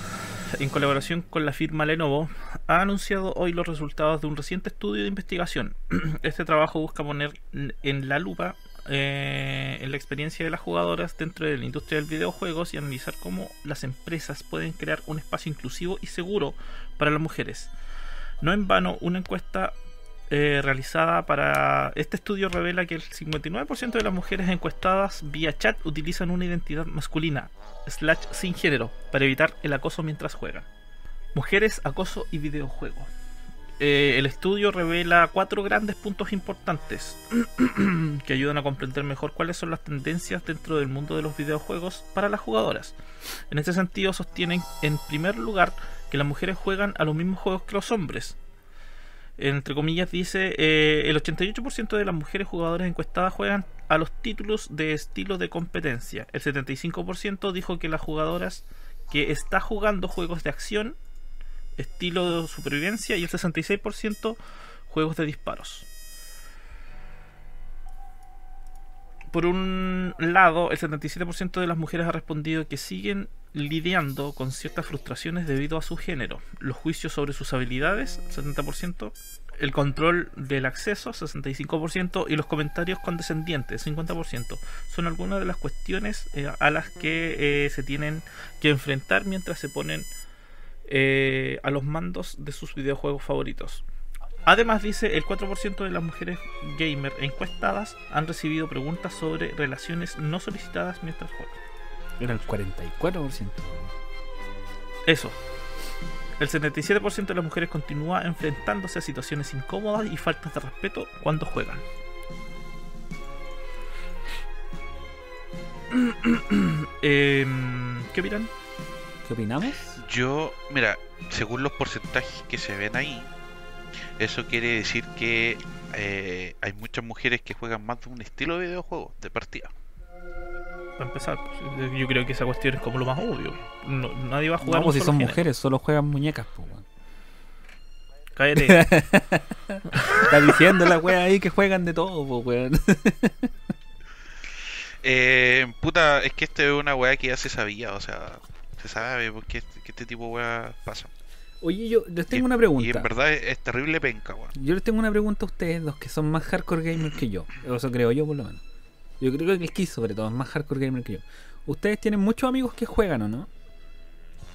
en colaboración con la firma Lenovo, ha anunciado hoy los resultados de un reciente estudio de investigación. Este trabajo busca poner en la lupa eh, en la experiencia de las jugadoras dentro de la industria del videojuegos y analizar cómo las empresas pueden crear un espacio inclusivo y seguro para las mujeres. No en vano, una encuesta eh, realizada para este estudio revela que el 59% de las mujeres encuestadas vía chat utilizan una identidad masculina, slash sin género, para evitar el acoso mientras juegan. Mujeres, acoso y videojuego. Eh, el estudio revela cuatro grandes puntos importantes que ayudan a comprender mejor cuáles son las tendencias dentro del mundo de los videojuegos para las jugadoras. En este sentido, sostienen en primer lugar que las mujeres juegan a los mismos juegos que los hombres, entre comillas, dice eh, el 88% de las mujeres jugadoras encuestadas juegan a los títulos de estilo de competencia. El 75% dijo que las jugadoras que está jugando juegos de acción, estilo de supervivencia y el 66% juegos de disparos. Por un lado, el 77% de las mujeres ha respondido que siguen lidiando con ciertas frustraciones debido a su género, los juicios sobre sus habilidades, 70%, el control del acceso, 65%, y los comentarios condescendientes, 50%. Son algunas de las cuestiones eh, a las que eh, se tienen que enfrentar mientras se ponen eh, a los mandos de sus videojuegos favoritos. Además dice, el 4% de las mujeres gamer encuestadas han recibido preguntas sobre relaciones no solicitadas mientras juegan. Era el 44%. Eso. El 77% de las mujeres continúa enfrentándose a situaciones incómodas y faltas de respeto cuando juegan. Em, ¿Qué opinan? ¿Qué opinamos? Yo, mira, según los porcentajes que se ven ahí, eso quiere decir que eh, hay muchas mujeres que juegan más de un estilo de videojuego, de partida. Para empezar, pues, yo creo que esa cuestión es como lo más obvio. No- nadie va a jugar No, pues si son género. mujeres, solo juegan muñecas, pues, weón. Cállate. Está diciendo la wea ahí que juegan de todo, pues, weón. Eh, puta, es que esta es una weá que ya se sabía, o sea, se sabe por qué que este tipo de weá pasa. Oye, yo les tengo Y- una Y pregunta. en verdad es, es terrible penca, weón. Yo les tengo una pregunta a ustedes, los que son más hardcore gamers que yo. Eso creo yo, por lo menos. Yo creo que el Kiss, sobre todo, es más hardcore gamer que yo. Ustedes tienen muchos amigos que juegan, ¿o no?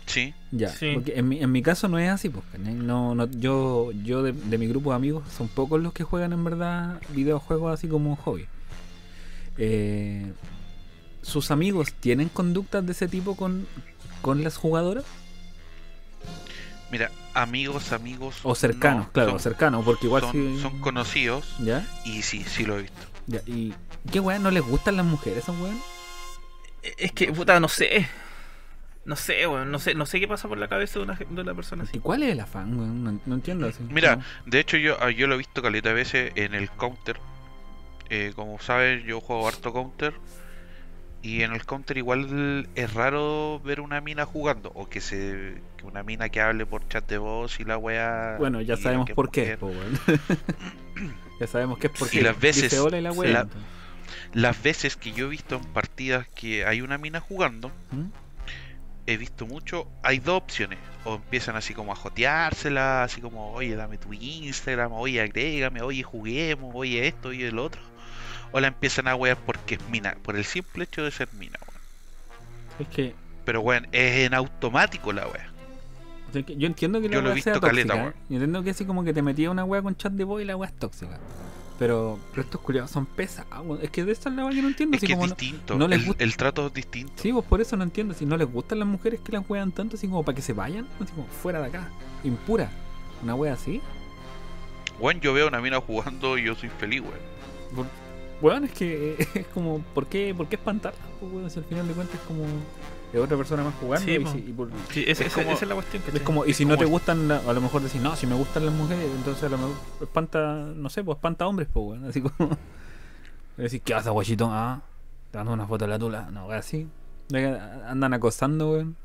Sí. Ya, Sí. porque en mi, en mi caso no es así, ¿cachai? no, no, yo, yo de, de mi grupo de amigos son pocos los que juegan en verdad videojuegos así como un hobby. Eh, ¿Sus amigos tienen conductas de ese tipo con, con las jugadoras? Mira, amigos, amigos. O cercanos, no, claro, son- cercanos, porque igual son, sí- son conocidos ¿Ya? y sí, sí lo he visto. Ya, ¿Y qué weón no les gustan las mujeres, esos weón? Es que, puta, no sé. No sé, weón. No sé, no sé qué pasa por la cabeza de una, de una persona así. ¿Y cuál es el afán, weón? No, no entiendo así. Mira, No. de hecho yo, ah, yo lo he visto caleta de veces en el counter. Eh, como sabes, yo juego harto counter. Y en el counter igual es raro ver una mina jugando. O que se que una mina que hable por chat de voz y la wea. Bueno, ya sabemos por qué, po, ya sabemos que es porque Y las veces- y la weá. la- Las veces que yo he visto en partidas que hay una mina jugando, ¿Mm? he visto mucho, hay dos opciones. O empiezan así como a joteársela, así como, oye, dame tu Instagram, oye, agrégame, oye, juguemos, oye, esto, oye, el otro. O la empiezan a wear porque es mina, por el simple hecho de ser mina, weón. Es que Pero, weón, es en automático la wea. O sea, yo entiendo que la Yo lo he sea visto caleta, tóxica. weón. ¿eh? Yo entiendo que así como que te metía una weá con chat de voz y la weá es tóxica. Pero, pero estos culiados son pesados. Es que de esta es la weá que no entiendo. Es así que como distinto, no les el, gusta- el trato es distinto. Sí, pues por eso no entiendo. Si no les gustan las mujeres que las juegan tanto, así como para que se vayan, así como fuera de acá. Impura. Una wea así. Weón, yo veo una mina jugando y yo soy feliz, weón. Weón, es que es como, ¿por qué, por qué espantarla? Pues, weón, si al final de cuentas es como es otra persona más jugando. Sí, y si- y por- Sí, Es como- esa es la cuestión. Es ¿cachai? como, y si Es no te gustan, la- a lo mejor decir, no, si me gustan las mujeres, entonces a lo mejor espanta, no sé, pues espanta hombres, pues, weón. Así como. Decir, ¿qué haces, guachito? Ah, te dando una foto de la tula. No, así. De que Andan acosando, weón.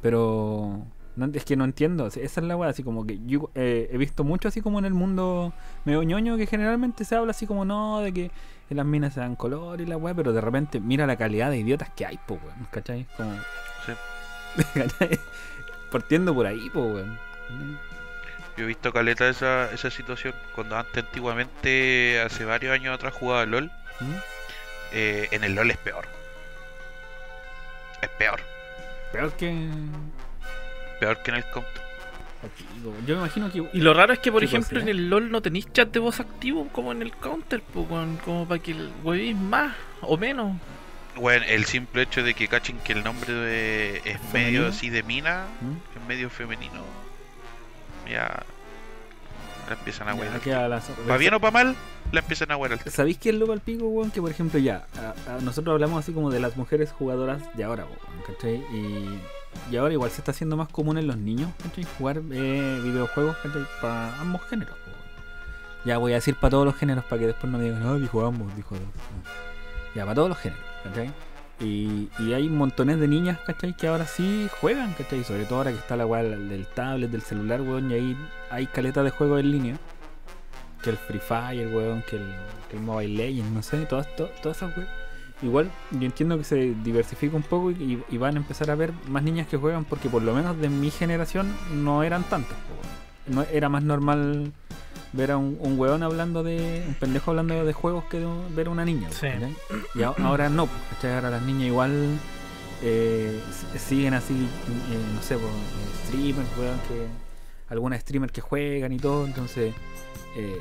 Pero. no- es que no entiendo. Esa es la weá, así como que yo eh, he visto mucho así como en el mundo medio ñoño que generalmente se habla así como no, de que las minas se dan color y la weá, pero de repente mira la calidad de idiotas que hay, pues, weón. ¿Cachai? Como. Sí. ¿Cachai? Partiendo por ahí, pues, weón. Yo he visto caleta esa, esa situación cuando antes antiguamente, hace varios años atrás jugaba LOL. ¿Mm? eh, en el LOL es peor. Es peor. Peor que. Peor que en el counter. Yo me imagino que. Y lo raro es que, por Sí, ejemplo, pues, en el LOL no tenéis chat de voz activo como en el counter, po, weón, como para que el huevéis más o menos. Bueno, el simple hecho de que cachen que el nombre de, es ¿Femenino? medio así de mina, ¿Mm? es medio femenino. Ya. La empiezan a huear. queda la- ¿Va bien o para mal? La empiezan a huear al ¿Sabéis qué es lo palpico, weón? Que por ejemplo ya, a- a nosotros hablamos así como de las mujeres jugadoras de ahora, weón, ¿cachai? Y, y ahora igual se está haciendo más común en los niños, ¿cachai? Jugar eh, videojuegos, ¿cachai? Para ambos géneros. Ya voy a decir para todos los géneros para que después no me digan, no, dijo ambos, dijo. Ya, para todos los géneros, ¿cachai? Y, y hay montones de niñas, ¿cachai? Que ahora sí juegan, ¿cachai? Sobre todo ahora que está la del del tablet, del celular, weón, y ahí hay caleta de juegos en línea que el Free Fire, weón, que el, que el Mobile Legends, no sé, todas, to- todas esas weón. Igual yo entiendo que se diversifica un poco y, y van a empezar a ver más niñas que juegan porque por lo menos de mi generación no eran tantas. No, era más normal ver a un, un weón hablando de. un pendejo hablando de juegos que de- ver a una niña. Sí. Y a- ahora no, ¿cachai? ahora las niñas igual eh, s- siguen así, eh, no sé, pues, eh, streamers, weón, que. algunas streamers que juegan y todo, entonces. eh,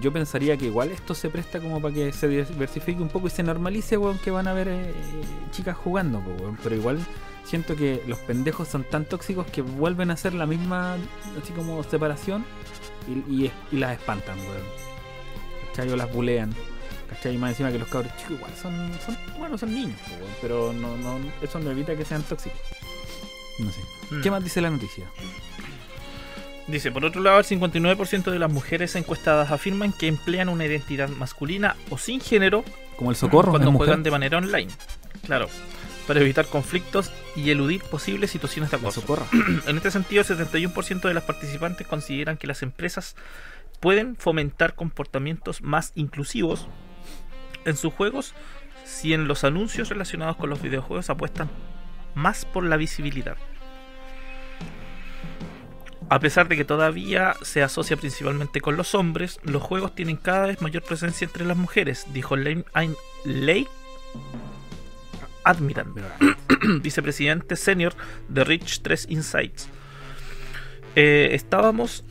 yo pensaría que igual esto se presta como para que se diversifique un poco y se normalice, weón, que van a ver eh, chicas jugando, weón. Pero igual siento que los pendejos son tan tóxicos que vuelven a hacer la misma, así como separación y, y, y las espantan, weón. ¿Cachai? O las bulean. ¿Cachai? Y más encima que los cabros chicos igual son, son bueno, son niños, weón, pero no, no, eso no evita que sean tóxicos. No sé. Mm. ¿Qué más dice la noticia? Dice, por otro lado, el 59% de las mujeres encuestadas afirman que emplean una identidad masculina o sin género Como el socorro, cuando juegan de manera online. Claro, para evitar conflictos y eludir posibles situaciones de acoso. En este sentido, el 71% de las participantes consideran que las empresas pueden fomentar comportamientos más inclusivos en sus juegos si en los anuncios relacionados con los videojuegos apuestan más por la visibilidad. A pesar de que todavía se asocia principalmente con los hombres, los juegos tienen cada vez mayor presencia entre las mujeres, dijo Lane, Lei Admiral, vicepresidente senior de Rich 3 Insights. Eh, estábamos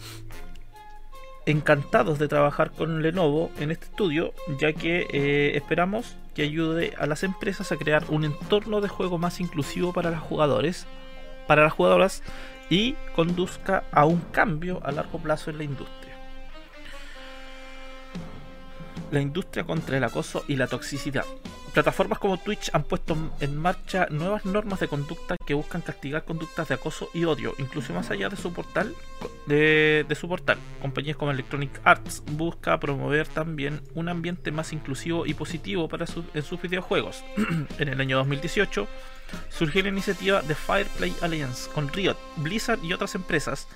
encantados de trabajar con Lenovo en este estudio, ya que eh, esperamos que ayude a las empresas a crear un entorno de juego más inclusivo para los jugadores, para las jugadoras y conduzca a un cambio a largo plazo en la industria. La industria contra el acoso y la toxicidad. Plataformas como Twitch han puesto en marcha nuevas normas de conducta que buscan castigar conductas de acoso y odio, incluso más allá de su portal. De, de su portal. Compañías como Electronic Arts busca promover también un ambiente más inclusivo y positivo para su- en sus videojuegos. en el año 2018 surgió la iniciativa de Fireplay Alliance con Riot, Blizzard y otras empresas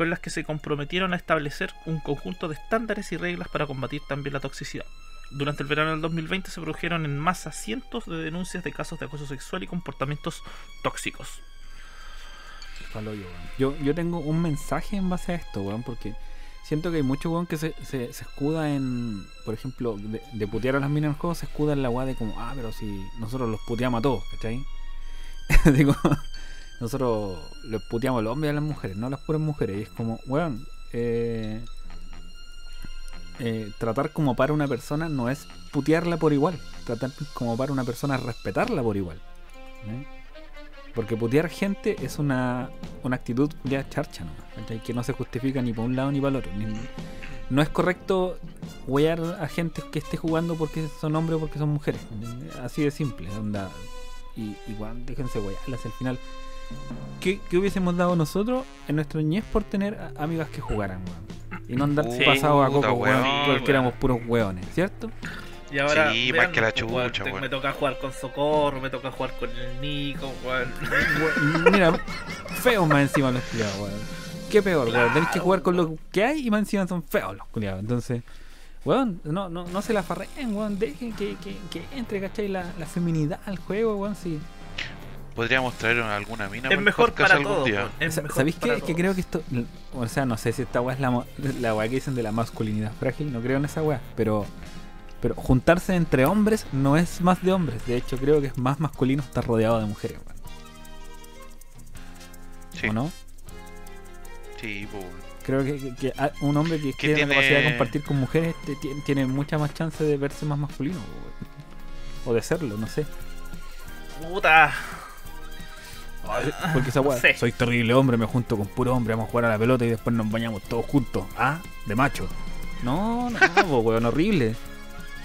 con las que se comprometieron a establecer un conjunto de estándares y reglas para combatir también la toxicidad. Durante el verano del 2020 se produjeron en masa cientos de denuncias de casos de acoso sexual y comportamientos tóxicos. yo, yo, tengo un mensaje en base a esto, weón, porque siento que hay mucho weón que se, se, se escuda en, por ejemplo, de, de putear a las minas en el juego, se escuda en la weá de como, ah, pero si nosotros los puteamos a todos, ¿cachai? Digo, nosotros les puteamos a los hombres y a las mujeres, no a las puras mujeres, y es como, weón, eh, eh, tratar como para una persona no es putearla por igual, tratar como para una persona es respetarla por igual. ¿eh? Porque putear gente es una, una actitud ya charcha, ¿no? Que no se justifica ni por un lado ni para el otro. No es correcto huear a gente que esté jugando porque son hombres o porque son mujeres. Así de simple, onda. Y igual, déjense huearlas al final. ¿Qué, qué hubiésemos dado nosotros en nuestro niñez por tener amigas que jugaran, weón? Y no andar Sí, pasados a coco, weón, weón. porque éramos puros hueones, ¿cierto? Y ahora, Sí, vean, más que la pues, weón, weón. Me toca jugar con Socorro, me toca jugar con el Nico, weón. We- Mira, feos más encima los culiados, weón. Qué peor, weón. Tenés que jugar con lo que hay y más encima son feos los culiados. Entonces, weón, no, no, no se la farreen, weón. Dejen que, que, que entre, ¿cachai? La, la feminidad al juego, weón. Sí. Podríamos traer alguna mina Es para el mejor para algún todos, día. Es mejor ¿Sabéis qué? Que todos. creo que esto. O sea, no sé si esta weá es la, mo- la weá que dicen de la masculinidad frágil. No creo en esa weá. Pero. Pero juntarse entre hombres no es más de hombres. De hecho, creo que es más masculino estar rodeado de mujeres, weón. Sí, ¿O no? sí, pues. Creo que, que- que a- un hombre que tiene la capacidad de compartir con mujeres te- ti- tiene mucha más chance de verse más masculino. weón. O de serlo, no sé. Puta. Porque esa weá, sé. soy terrible hombre, me junto con puro hombre, vamos a jugar a la pelota y después nos bañamos todos juntos. Ah, de macho. No, no, po, weón, horrible.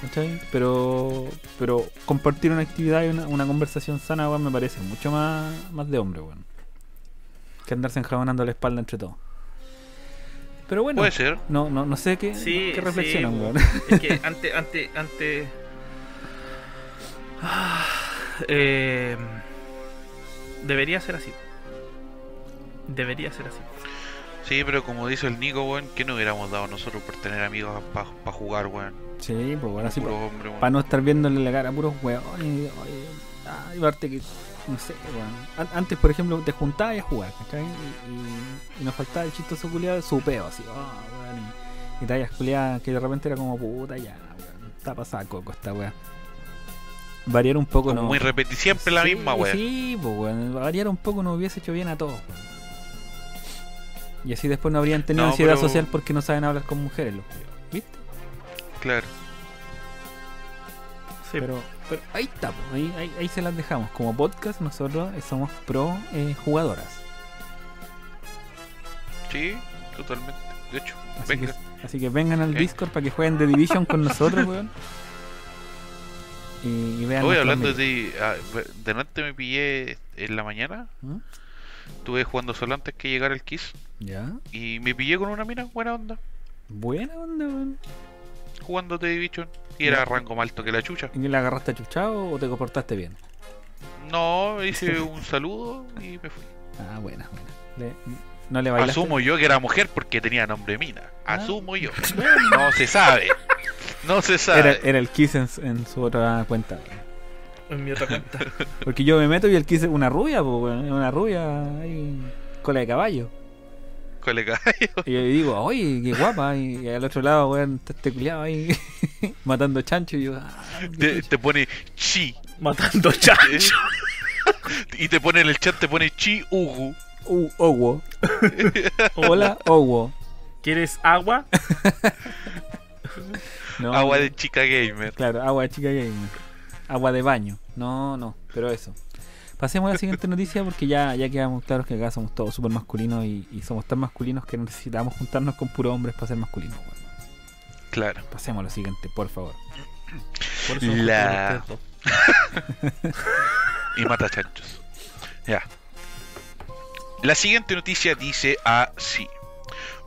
¿Cachai? Pero, pero compartir una actividad y una, una conversación sana, weón, me parece mucho más, más de hombre, weón. Que andarse enjabonando la espalda entre todos. Pero bueno, Puede ser. no, no, no sé qué, Sí, qué reflexionan, sí, weón. Es que antes, antes, antes. Ah, eh, debería ser así. Debería ser así. Sí, pero como dice el Nico, weón, ¿qué nos hubiéramos dado nosotros por tener amigos para jugar, weón? Sí, pues bueno, así weón. para no estar viéndole la cara a puros weones. y- oye, ay, aparte que, no sé. An- Antes, por ejemplo, te juntabas a jugar, ¿cachai? Y, y- y nos faltaba el chistoso culiado de su peo, así, ah, weón. Y, tallas culiadas que de repente era como puta, ya, weón. Está pasada coco esta weá. Variar un poco, Como no. muy siempre la misma, weón. Sí, pues weón. Variar un poco nos hubiese hecho bien a todos, weón. Y así después no habrían tenido No, ansiedad pero- social porque no saben hablar con mujeres, los. ¿Viste? Claro. Sí. Pero, pero ahí está, pues, ahí, ahí, ahí se las dejamos. Como podcast, nosotros eh, somos pro eh, jugadoras. Sí, totalmente. De hecho, Así que, venga. así que vengan al Ok. Discord para que jueguen The Division con nosotros, weón. Y, y vean. Hoy hablando de. ah, de noche me pillé en la mañana. ¿Mm? Estuve jugando solo antes que llegara el Kiss. Ya. Y me pillé con una mina, buena onda. Buena onda, weón. Jugando The Division. Y era rango más alto que la chucha. ¿Y la agarraste chuchado o te comportaste bien? No, hice un saludo y me fui. Ah, buena, buena. Le- no le bailaste. Asumo yo que era mujer porque tenía nombre mina. Ah. Asumo yo. No se sabe. No se sabe. Era, era el Kiss en, su- en su otra cuenta. En mi otra cuenta. Porque yo me meto y el Kiss es una rubia. Una rubia ahí, cola de caballo. Y yo digo, oye, qué guapa. Y al otro lado, weón, está este culiado ahí matando chancho. Y yo, ah, Te, pone chi. Matando chancho. y te pone en el chat, te pone chi ugu. Uh, Owo. Hola, Owo. ¿Quieres agua? No, Agua de chica gamer. Claro, agua de chica gamer. Agua de baño. No, no, pero eso. Pasemos a la siguiente noticia porque ya, ya quedamos claros que acá somos todos súper masculinos y, y somos tan masculinos que necesitamos juntarnos con puros hombres para ser masculinos. Claro. Pasemos a lo siguiente, por favor. Por La- y mata chanchos. Ya. La siguiente noticia dice así: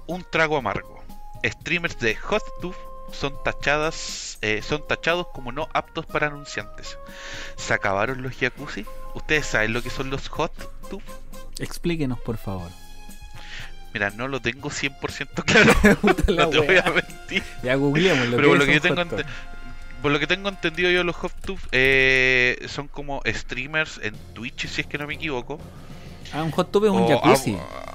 Un trago amargo. Streamers de HotTube son tachadas, eh, son tachados como no aptos para anunciantes. ¿Se acabaron los jacuzzi? ¿Ustedes saben lo que son los HotTube? Explíquenos, por favor. Mira, no lo tengo 100% claro. No te voy a mentir. Ya Pero por lo que un tengo hot ente- por lo que tengo entendido yo los HotTube eh, son como streamers en Twitch si es que no me equivoco. Ah, un hot tub es un jacuzzi. ah,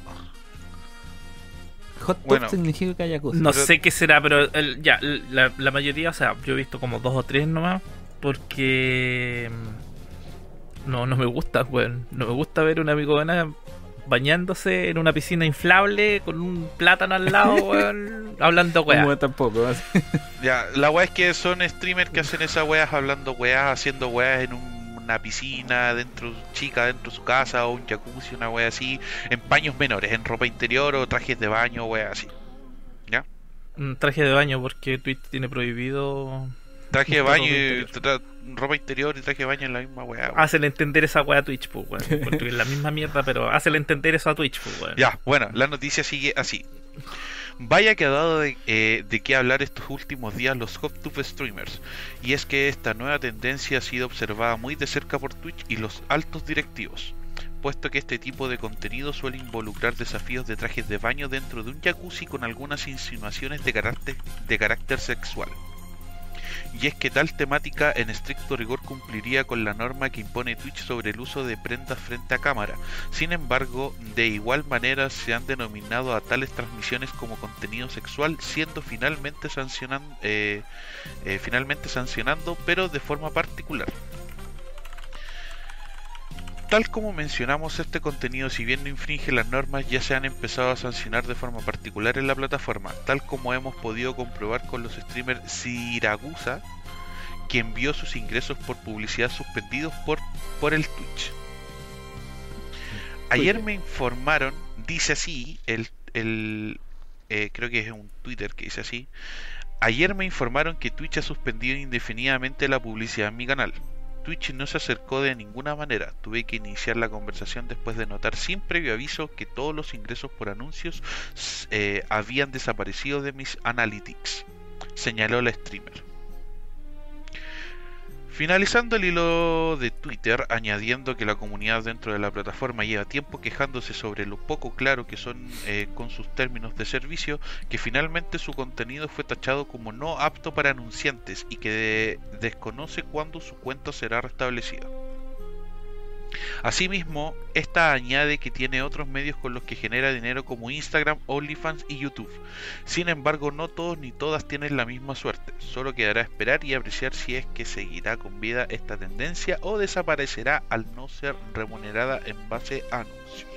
Hot tub bueno. significa jacuzzi. No Pero- sé qué será, pero el- ya, la, la mayoría, o sea, yo he visto como dos o tres nomás, porque mm, no, no me gusta, weón. No me gusta ver un amigo de bañándose en una piscina inflable con un plátano al lado, weón, hablando Como weón. tampoco. Ya, la weá es que son streamers que hacen esas weas hablando weas, haciendo weas en un- una piscina, dentro, chica dentro de su casa, o un jacuzzi, una wea así, en paños menores, en ropa interior o trajes de baño, wea así. ¿Ya? Un traje de baño porque Twitch tiene prohibido. Traje de baño y tra- ropa interior y traje de baño en la misma wea. weón. Hacele entender esa weá a Twitch, pues, weón. Porque es la misma mierda, pero hacele entender eso a Twitch, pues, weón. Ya, bueno, la noticia sigue así. Vaya que ha dado de, eh, de qué hablar estos últimos días los HotTube streamers, y es que esta nueva tendencia ha sido observada muy de cerca por Twitch y los altos directivos, puesto que este tipo de contenido suele involucrar desafíos de trajes de baño dentro de un jacuzzi con algunas insinuaciones de carácter sexual. Y es que tal temática en estricto rigor cumpliría con la norma que impone Twitch sobre el uso de prendas frente a cámara, sin embargo, de igual manera se han denominado a tales transmisiones como contenido sexual, siendo finalmente sancionando, finalmente sancionando, pero de forma particular. Tal como mencionamos, este contenido, si bien no infringe las normas, ya se han empezado a sancionar de forma particular en la plataforma, tal como hemos podido comprobar con los streamers Siragusa, quien vio sus ingresos por publicidad suspendidos por, por el Twitch. Ayer me informaron, dice así, el, el eh, creo que es un Twitter que dice así. Ayer me informaron que Twitch ha suspendido indefinidamente la publicidad en mi canal. Twitch no se acercó de ninguna manera. Tuve que iniciar la conversación después de notar sin previo aviso que todos los ingresos por anuncios eh, habían desaparecido de mis analytics, señaló la streamer. Finalizando el hilo de Twitter, añadiendo que la comunidad dentro de la plataforma lleva tiempo quejándose sobre lo poco claro que son eh, con sus términos de servicio, que finalmente su contenido fue tachado como no apto para anunciantes y que de desconoce cuándo su cuenta será restablecida. Asimismo, esta añade que tiene otros medios con los que genera dinero como Instagram, OnlyFans y YouTube. Sin embargo, no todos ni todas tienen la misma suerte. Solo quedará esperar y apreciar si es que seguirá con vida esta tendencia o desaparecerá al no ser remunerada en base a anuncios.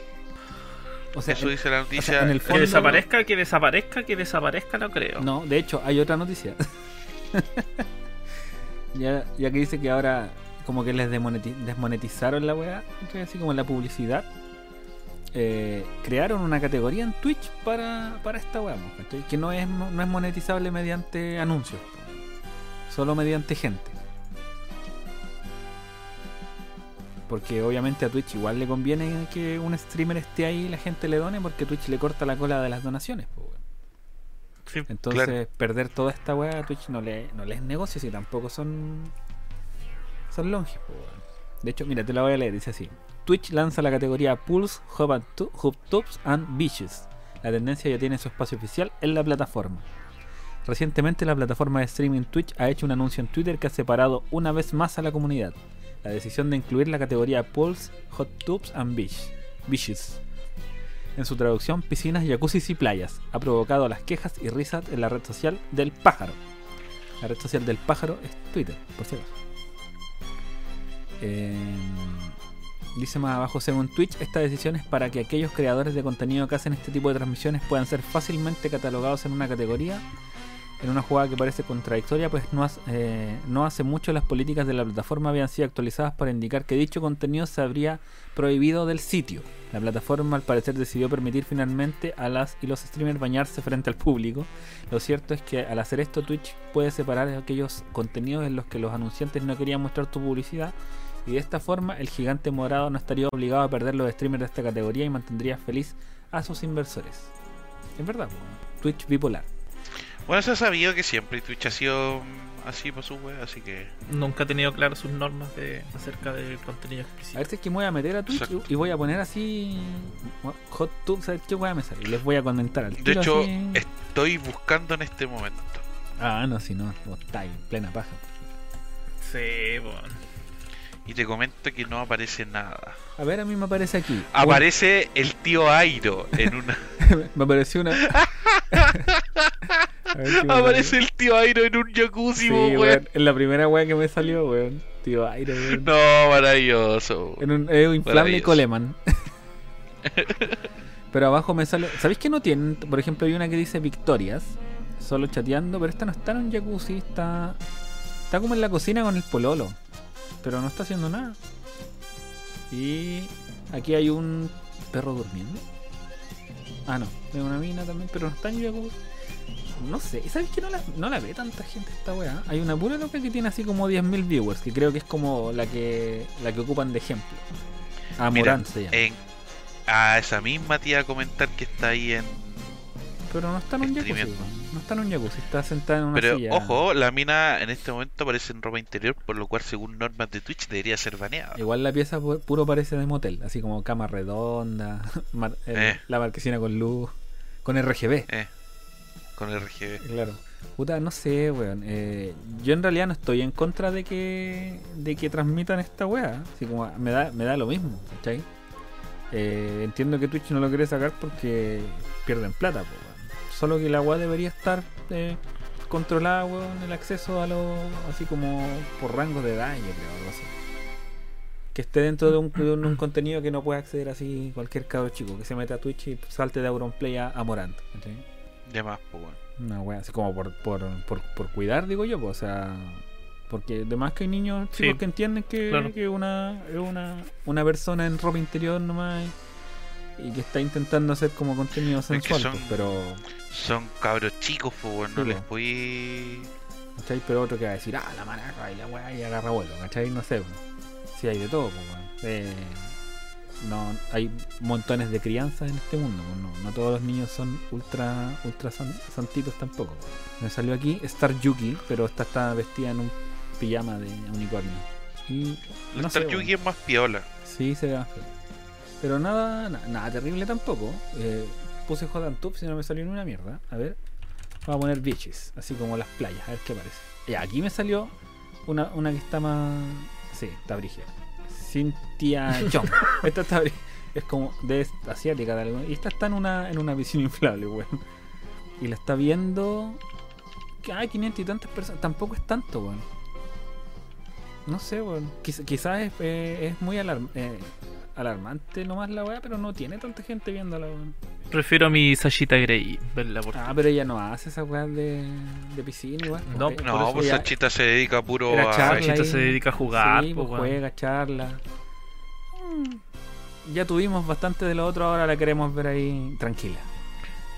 O sea, Eso dice la o noticia. sea, en el Que fondo- desaparezca, que desaparezca, que desaparezca, no creo. No, de hecho, hay otra noticia. ya, ya que dice que ahora como que les desmonetizaron la weá, así como la publicidad. eh, crearon una categoría en Twitch para, para esta weá, que no es, no es monetizable mediante anuncios, solo mediante gente. Porque obviamente a Twitch igual le conviene que un streamer esté ahí y la gente le done porque Twitch le corta la cola de las donaciones. Sí. Entonces, Claro. perder toda esta weá a Twitch no le, no les negocio si tampoco son. De hecho, mira, te la voy a leer, dice así. Twitch lanza la categoría Pulse, Hub and Hub and Beaches. La tendencia ya tiene su espacio oficial en la plataforma. Recientemente la plataforma de streaming Twitch ha hecho un anuncio en Twitter que ha separado una vez más a la comunidad. La decisión de incluir la categoría Pulse, Hot Tubes and Beach, Beaches en su traducción piscinas, jacuzzis y playas, ha provocado las quejas y risas en la red social del pájaro. La red social del pájaro es Twitter, por acaso. Eh, dice más abajo, según Twitch, esta decisión es para que aquellos creadores de contenido que hacen este tipo de transmisiones puedan ser fácilmente catalogados en una categoría. En una jugada que parece contradictoria, pues no hace, eh, no hace mucho las políticas de la plataforma habían sido actualizadas para indicar que dicho contenido se habría prohibido del sitio. La plataforma al parecer decidió permitir finalmente a las y los streamers bañarse frente al público. Lo cierto es que al hacer esto Twitch puede separar aquellos contenidos en los que los anunciantes no querían mostrar tu publicidad y de esta forma el gigante morado no estaría obligado a perder los streamers de esta categoría y mantendría feliz a sus inversores. Es verdad, Twitch bipolar. Bueno, se ha sabido que siempre Twitch ha sido mm, así por su web, así que. Nunca he tenido claras sus normas de, acerca del contenido A explícito. ver si es que me voy a meter a Twitch Exacto. y voy a poner así Hot Tub, ¿sabes qué voy a me salir? Les voy a comentar al De hecho, así. estoy buscando en este momento. Ah, no, si no, vos estáis en plena paja. Sí, bueno. Y te comento que no aparece nada. A ver, a mí me aparece aquí. Aparece el tío Airo en una. Me apareció una. Me aparece el tío Airo en un jacuzzi, Sí, weón. weón. Es la primera weá que me salió, weón. Tío aire, weón. No, maravilloso. En un, es un inflable. Coleman. pero abajo me sale. ¿Sabéis que no tienen? Por ejemplo, hay una que dice victorias. Solo chateando, pero esta no está en un jacuzzi, está. Está como en la cocina con el pololo. Pero no está haciendo nada. Y aquí hay un perro durmiendo. Ah, no, es una mina también, pero no está en jacuzzi. No sé, ¿sabes que no la, no la ve tanta gente esta weá? Hay una pura loca que tiene así como 10.000 viewers, que creo que es como la que la que ocupan de ejemplo. Ah, Mira, se llama. En, a esa misma tía comentar que está ahí en. Pero no está en un jacuzzi, está en un jacuzzi, está sentada en una Pero silla. ojo, la mina en este momento aparece en ropa interior, por lo cual, según normas de Twitch, debería ser baneada. Igual la pieza pu- puro parece de motel, así como cama redonda, mar- Eh. la marquesina con luz, con RGB. Eh, con RGB. Claro. Puta, no sé, weón. Eh, yo en realidad no estoy en contra de que de que transmitan esta weá. Así como me da, me da lo mismo, ¿cachai? Eh, entiendo que Twitch no lo quiere sacar porque pierden plata, weón. Solo que la weá debería estar eh, controlada, weón, el acceso a lo así como por rangos de edad, yo creo, algo así. Que esté dentro de un, de un- contenido que no pueda acceder así cualquier cabro chico, que se meta a Twitch y salte de Auronplay a, a Morant, ¿cachai? De más, pues bueno. Una así como por, por, por, por cuidar, digo yo, pues, o sea. Porque además que hay niños chicos Sí, que entienden que, claro. que una, es una, una persona en ropa interior nomás y, que está intentando hacer como contenido que sensual, son- pues, pero. Son cabros chicos, pues no Sí, les voy. ¿Cachai? Pero otro que va a decir, ah, la maraca y la weá y agarra vuelo, ¿cachai? No sé. Sí, hay de todo, pues. Eh, no, hay montones de crianzas en este mundo, pues, no, no todos los niños son ultra, ultra san- santitos tampoco. Me salió aquí Star Yuki, pero esta está vestida en un pijama de unicornio. Y no Star sé, Yuki es más piola. Sí, se ve más feo. Pero nada, na- nada terrible tampoco. Eh, puse Hot and Tub, si no me salió ni una mierda. A ver, vamos a poner beaches, así como las playas, a ver qué parece. Ya, aquí me salió una, una que está más. Sí, está brígida. Cynthia. Esta está Es como de asiática de algo. Y esta está en una, en una piscina inflable, weón. Y la está viendo. que Hay 500 y tantas personas. Tampoco es tanto, weón. No sé, weón. Quiz- quizás es, eh, es muy alarm- eh, alarmante nomás la weá, pero no tiene tanta gente viéndola, weón. Prefiero a mi Sashita Grey verla por Ah, pero ella no hace esa weá de, de piscina igual. No, pues, por No, pues chita se dedica puro a. ahí. se dedica a jugar, Sí, pues, pues juega, charla. Mm. Ya tuvimos bastante de lo otro, ahora la queremos ver ahí tranquila.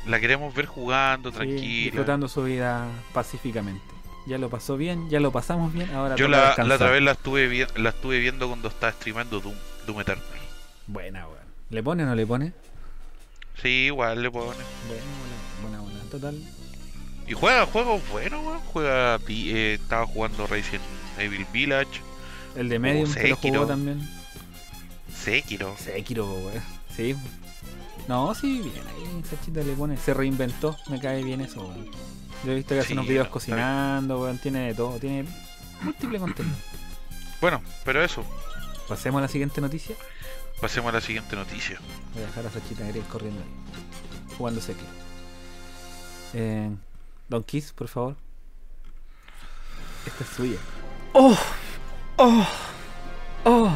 La queremos ver jugando, Sí, tranquila. disfrutando su vida pacíficamente. Ya lo pasó bien, ya lo pasamos bien, ahora Yo la, la otra vez la estuve, vi- la estuve viendo cuando estaba streamando Doom, Doom Eternal. Buena, weón. ¿Le pone o no le pone? Sí, igual le pone. Buena, buena, buena, buena. Total. Y juega juegos buenos, weón. Juega. eh, estaba jugando Resident Evil Village, El de Medium que lo jugó también. Sekiro. Sekiro, weón. Sí. No, sí, bien ahí, Sachita le pone. Se reinventó, me cae bien eso, weón. Yo he visto que hace Sí, unos videos no, cocinando, weón. Tiene de todo, tiene múltiple contenido. Bueno, pero eso. Pasemos a la siguiente noticia. Pasemos a la siguiente noticia. Voy a dejar a Sachita Grey corriendo ahí. Jugando Sekiro. Eh, Don Kiss, por favor. Esta es suya. Oh, oh. Oh,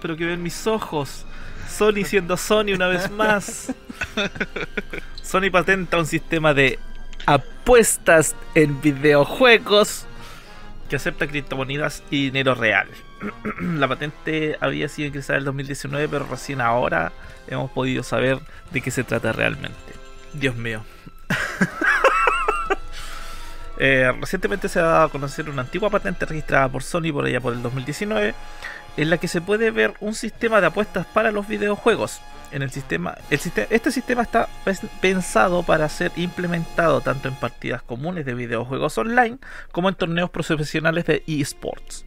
pero que ven mis ojos. Sony siendo Sony una vez más. Sony patenta un sistema de apuestas en videojuegos que acepta criptomonedas y dinero real. La patente había sido ingresada en el 2019, pero recién ahora hemos podido saber de qué se trata realmente. Dios mío. Eh, recientemente se ha dado a conocer una antigua patente registrada por Sony por allá por el 2019, en la que se puede ver un sistema de apuestas para los videojuegos. En el sistema, este sistema está pens- pensado para ser implementado tanto en partidas comunes de videojuegos online como en torneos profesionales de esports.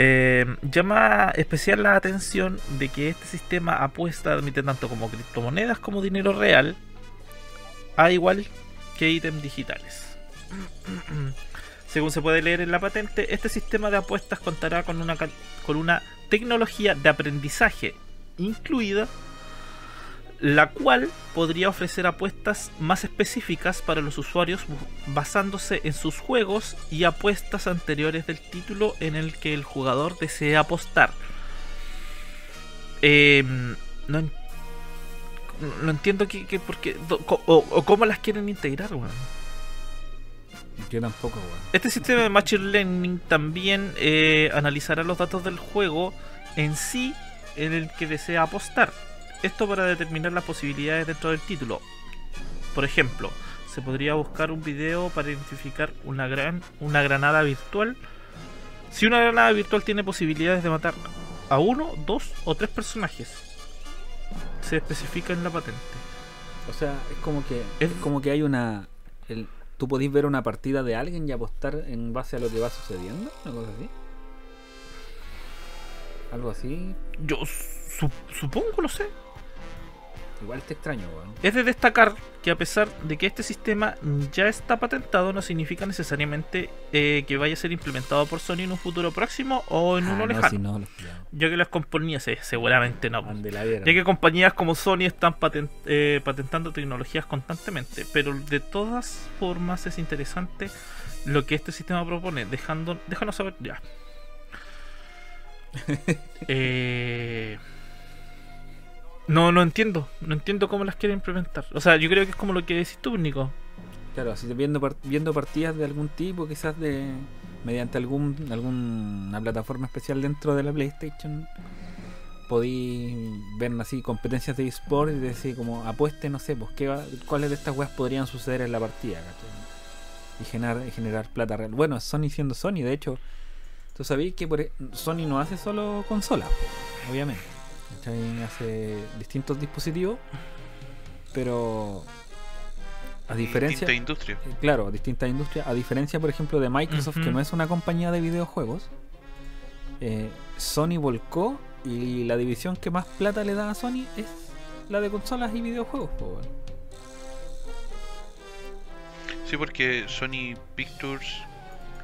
Eh, llama especial la atención de que este sistema apuesta admite tanto como criptomonedas como dinero real, a igual que ítems digitales. Según se puede leer en la patente, este sistema de apuestas contará con una, con una tecnología de aprendizaje incluida, la cual podría ofrecer apuestas más específicas para los usuarios basándose en sus juegos y apuestas anteriores del título en el que el jugador desea apostar. Eh, no, no entiendo que, que por qué- do- co- o, o cómo las quieren integrar, weón. Yo tampoco, weón. Este sistema de Machine Learning también eh, analizará los datos del juego en sí en el que desea apostar. Esto para determinar las posibilidades dentro del título. Por ejemplo, se podría buscar un video para identificar una, gran, una granada virtual. Si una granada virtual tiene posibilidades de matar a uno, dos o tres personajes. Se especifica en la patente. O sea, es como que Es- es como que hay una el, tú podés ver una partida de alguien y apostar en base a lo que va sucediendo, una cosa así. Algo así, Yo su- supongo, lo sé. Igual está extraño, weón. Es de destacar que a pesar de que este sistema ya está patentado, no significa necesariamente eh, que vaya a ser implementado por Sony en un futuro próximo o en Ah, uno no, lejano. si no. Ya que las compañías, eh, seguramente no. Ya que compañías como Sony están eh, patentando tecnologías constantemente. Pero de todas formas es interesante lo que este sistema propone. Dejando, déjanos saber ya. Eh, no, no entiendo. No entiendo cómo las quieren implementar. O sea, yo creo que es como lo que decís tú, Nico. Claro, si viendo viendo partidas de algún tipo, quizás de mediante algún alguna plataforma especial dentro de la PlayStation, podí ver así competencias de eSport y decir como apueste, no sé, pues qué va- cuáles de estas weas podrían suceder en la partida. Y generar, y generar plata real. Bueno, Sony siendo Sony, de hecho, tú sabéis que por e- Sony no hace solo consolas, obviamente. ¿Cachai? Hace distintos dispositivos, pero a diferencia Distinta industria. eh, claro, distintas industrias. A diferencia, por ejemplo, de Microsoft, que no es una compañía de videojuegos, eh, Sony volcó y la división que más plata le da a Sony es la de consolas y videojuegos. weón. Sí, porque Sony Pictures,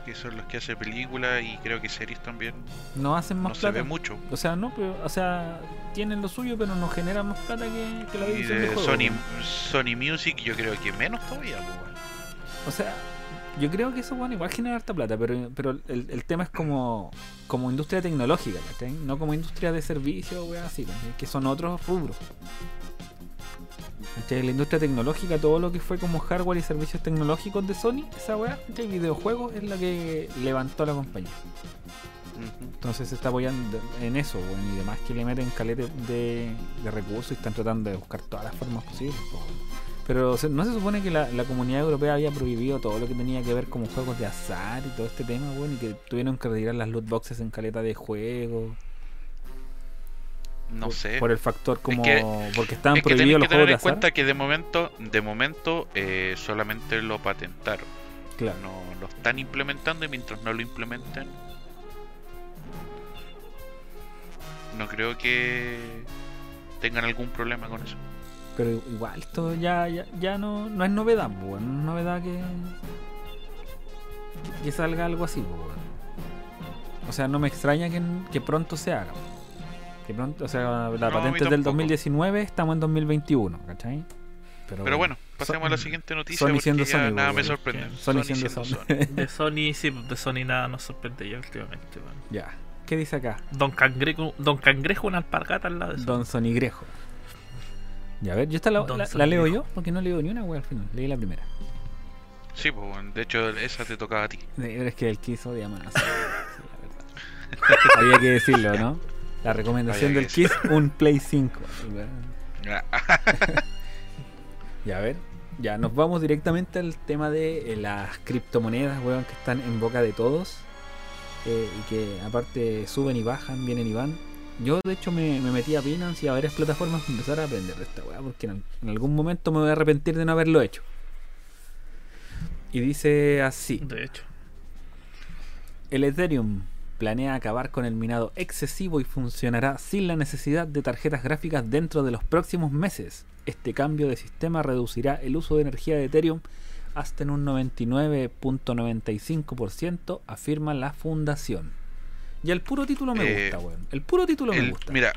que son los que hacen películas y creo que series también, No hacen más no se plata. ve mucho. O sea, no, pero, o sea, tienen lo suyo, pero no generan más plata que, que la Y de, de. Sony. Sony Music yo creo que menos todavía. pues. O sea, yo creo que eso, bueno, igual genera harta plata, pero, pero el, el tema es como, como industria tecnológica, ¿cachai? No como industria de servicio, weón, así, que son otros rubros. ¿Cachai? La industria tecnológica, todo lo que fue como hardware y servicios tecnológicos de Sony, esa weá, ¿cachai? videojuegos es la que levantó a la compañía. Entonces se está apoyando en eso, weón, y demás que le meten calete de, de recursos y están tratando de buscar todas las formas posibles. Pero no se supone que la, la comunidad europea había prohibido todo lo que tenía que ver como juegos de azar y todo este tema, weón, y que tuvieron que retirar las loot boxes en caleta de juego. No por, sé. Por el factor como. que- porque estaban es prohibidos tenéis que los tener juegos de en azar. cuenta que de momento, de momento eh, solamente lo patentaron. Claro. No lo están implementando y mientras no lo implementen, no creo que tengan algún problema con eso. Pero igual, esto ya, ya, ya no, no es novedad, weón. No es novedad que. que salga algo así. O sea, no me extraña que, que pronto se haga. Que pronto, o sea, la mí patente es del tampoco. 2019, estamos en 2021, ¿cachai? Pero bueno, pasemos a la siguiente noticia Sony porque siendo ya Sony, nada weón. me sorprende. Sony siendo Sony. De Sony, sí, de Sony nada nos sorprende ya últimamente. weón. ya. ¿Qué dice acá? Don Cangrejo, Don Cangrejo, una alpargata al lado de eso. Don Sonigrejo. Ya, a ver, yo esta la, Don la- la leo yo, porque no leo ni una wea al final. Leí la primera. Sí, pues, bueno, de hecho, esa te tocaba a ti. Sí, pero es que el Kiss odia más. Sí, la verdad. Había que decirlo, ¿no? La recomendación del Kiss, un Play 5. Ya, a ver. Ya, nos vamos directamente al tema de eh, las criptomonedas, weón, que están en boca de todos. eh, y que aparte suben y bajan, vienen y van. Yo, de hecho, me, me metí a Binance y a varias plataformas para empezar a aprender de esta weá, porque en, en algún momento me voy a arrepentir de no haberlo hecho. Y dice así. De hecho. El Ethereum planea acabar con el minado excesivo y funcionará sin la necesidad de tarjetas gráficas dentro de los próximos meses. Este cambio de sistema reducirá el uso de energía de Ethereum hasta en un 99.95%, afirma la fundación. Y el puro título me Eh, gusta, weón. El puro título me gusta. mira,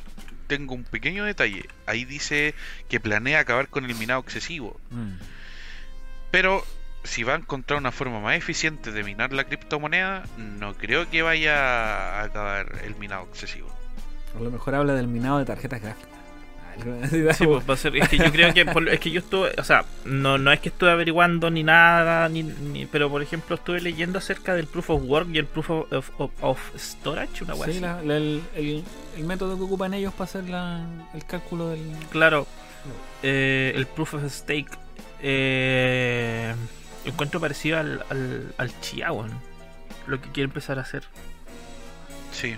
tengo un pequeño detalle. Ahí dice que planea acabar con el minado excesivo. Mm. Pero si va a encontrar una forma más eficiente de minar la criptomoneda, no creo que vaya a acabar el minado excesivo. A lo mejor habla del minado de tarjetas gráficas. Sí, pues va a ser. Es que yo creo que. por- es que yo estuve. O sea, no, no es que estuve averiguando ni nada, ni, ni- pero por ejemplo estuve leyendo acerca del Proof of Work y el Proof of, of- of- of Storage, una Sí, la- la- el, el- el método que ocupan ellos para hacer la- el cálculo del... Claro, eh, el Proof of Stake. Eh, encuentro parecido al, al, al weón, Lo que quiere empezar a hacer. Sí,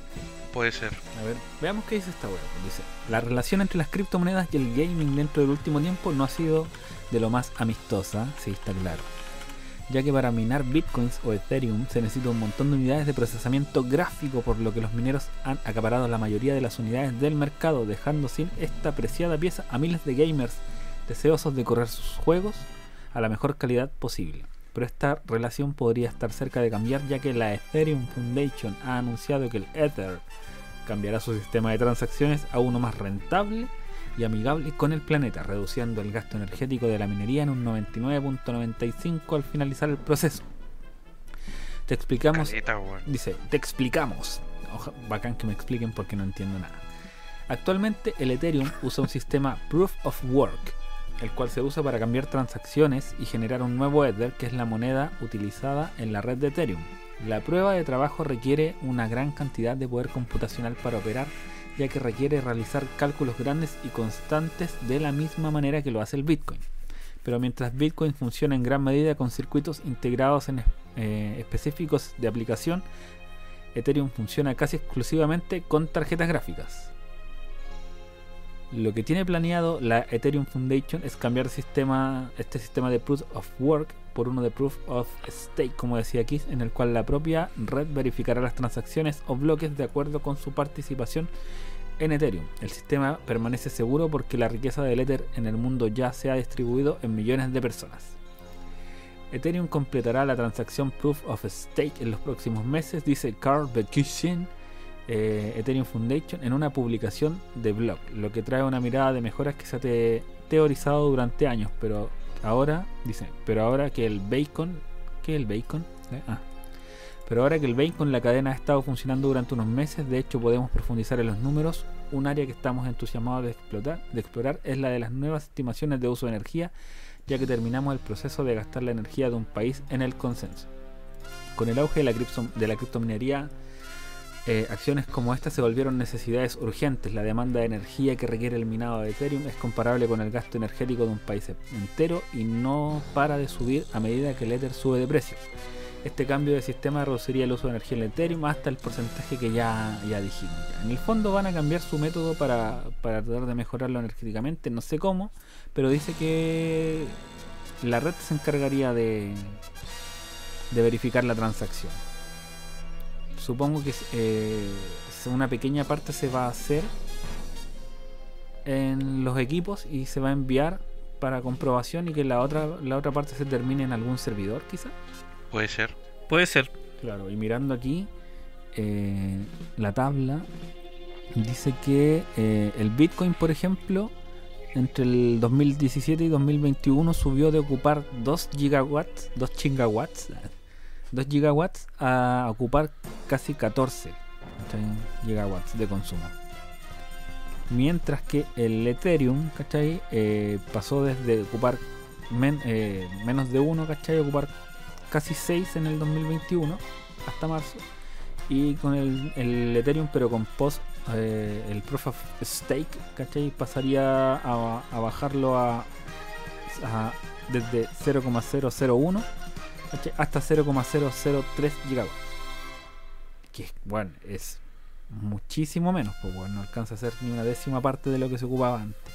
puede ser. A ver, veamos qué dice esta web. Dice, la relación entre las criptomonedas y el gaming dentro del último tiempo no ha sido de lo más amistosa, sí está claro. Ya que para minar bitcoins o ethereum se necesita un montón de unidades de procesamiento gráfico, por lo que los mineros han acaparado la mayoría de las unidades del mercado, dejando sin esta preciada pieza a miles de gamers deseosos de correr sus juegos a la mejor calidad posible. Pero esta relación podría estar cerca de cambiar ya que la Ethereum Foundation ha anunciado que el Ether cambiará su sistema de transacciones a uno más rentable y amigable con el planeta, reduciendo el gasto energético de la minería en un 99.95 al finalizar el proceso. Te explicamos Caleta. Dice, te explicamos. Oja- bacán que me expliquen porque no entiendo nada. Actualmente el Ethereum usa un sistema Proof of Work, el cual se usa para cambiar transacciones y generar un nuevo Ether, que es la moneda utilizada en la red de Ethereum. La prueba de trabajo requiere una gran cantidad de poder computacional para operar, ya que requiere realizar cálculos grandes y constantes de la misma manera que lo hace el Bitcoin. Pero mientras Bitcoin funciona en gran medida con circuitos integrados en eh, específicos de aplicación, Ethereum funciona casi exclusivamente con tarjetas gráficas. Lo que tiene planeado la Ethereum Foundation es cambiar sistema, este sistema de Proof of Work por uno de Proof of Stake, como decía aquí, en el cual la propia red verificará las transacciones o bloques de acuerdo con su participación en Ethereum. El sistema permanece seguro porque la riqueza del Ether en el mundo ya se ha distribuido en millones de personas. Ethereum completará la transacción Proof of Stake en los próximos meses, dice Carl Bekishin, eh, Ethereum Foundation, en una publicación de blog, lo que trae una mirada de mejoras que se ha te- teorizado durante años, pero ahora, dice, pero ahora que el bacon, ¿qué es el bacon? Eh, ah. Pero ahora que el bacon, la cadena ha estado funcionando durante unos meses, de hecho podemos profundizar en los números. Un área que estamos entusiasmados de explotar, de explorar es la de las nuevas estimaciones de uso de energía, ya que terminamos el proceso de gastar la energía de un país en el consenso. Con el auge de la, cripto- de la criptominería, eh, acciones como esta se volvieron necesidades urgentes. La demanda de energía que requiere el minado de Ethereum es comparable con el gasto energético de un país entero y no para de subir a medida que el Ether sube de precio. Este cambio de sistema reduciría el uso de energía en Ethereum hasta el porcentaje que ya, ya dijimos. ya. En el fondo van a cambiar su método para, para tratar de mejorarlo energéticamente, no sé cómo, pero dice que la red se encargaría de, de verificar la transacción. Supongo que eh, una pequeña parte se va a hacer en los equipos y se va a enviar para comprobación y que la otra, la otra parte se termine en algún servidor quizá. Puede ser. Puede ser. Claro, y mirando aquí eh, la tabla, dice que eh, el Bitcoin, por ejemplo, entre el 2017 y 2021 subió de ocupar 2 gigawatts, 2 chingawatts, 2 gigawatts a ocupar casi 14. ¿cachai? gigawatts de consumo. Mientras que el Ethereum, ¿cachai? Eh, pasó desde ocupar eh, menos de 1, ¿cachai? A ocupar casi 6 en el 2021 hasta marzo. Y con el, el Ethereum, pero con post, eh, el Proof of Stake, ¿cachai? Pasaría a, bajarlo a- desde 0,001 ¿cachai? hasta 0,003 gigawatts. Que bueno, es muchísimo menos, pues bueno, no alcanza a ser ni una décima parte de lo que se ocupaba antes.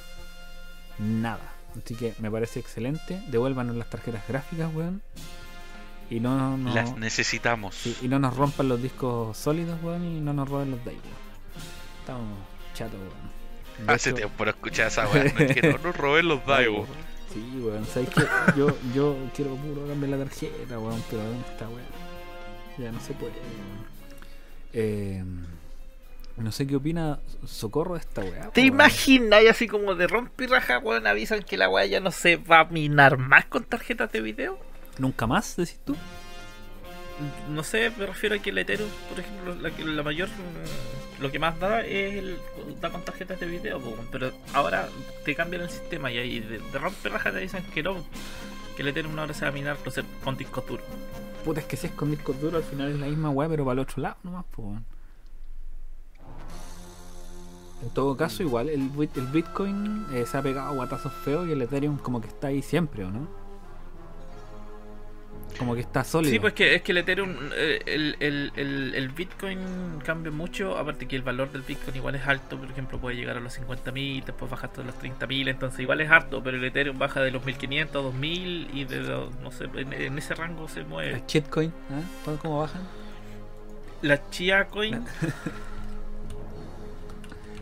Nada. Así que me parece excelente. Devuélvanos las tarjetas gráficas, weón. Y no, no, Las necesitamos. sí, y no nos rompan los discos sólidos, weón, y no nos roben los DAI, weón. Estamos chatos, weón. De Hace hecho- tiempo no escuchaba esa es que no nos roben los Daigo. Sí, weón, ¿sabes qué? Yo, yo quiero puro cambiar la tarjeta, weón, pero ¿dónde está, weón? Ya no se puede, weón. Eh, no sé qué opina Socorro de esta weá. ¿Te imaginas y así como de rompirraja, weón, avisan que la weá ya no se va a minar más con tarjetas de video? ¿Nunca más, decís tú? No sé, me refiero a que el Ethereum, por ejemplo, la, que- la mayor, mm, lo que más da es el, da con tarjetas de video, po, pero ahora te cambian el sistema y ahí de, de rompirraja te dicen que no, que el Ethereum ahora se va a minar no sé, con discos duros. Puta, es que si es con discos duros al final es la misma weá, pero para el otro lado nomás, pues. En todo caso, igual el, el Bitcoin eh, se ha pegado a guatazos feos y el Ethereum como que está ahí siempre, ¿o no? Como que está sólido. Sí, pues que es que el Ethereum, eh, el, el, el, el Bitcoin cambia mucho, aparte que el valor del Bitcoin igual es alto, por ejemplo puede llegar a los 50.000, después baja hasta los 30.000, entonces igual es harto, pero el Ethereum baja de los 1.500 a 2.000 y de los, no sé, en, en ese rango se mueve. El shitcoin, ¿ah? ¿Cuándo- ¿cómo bajan? La Chia Coin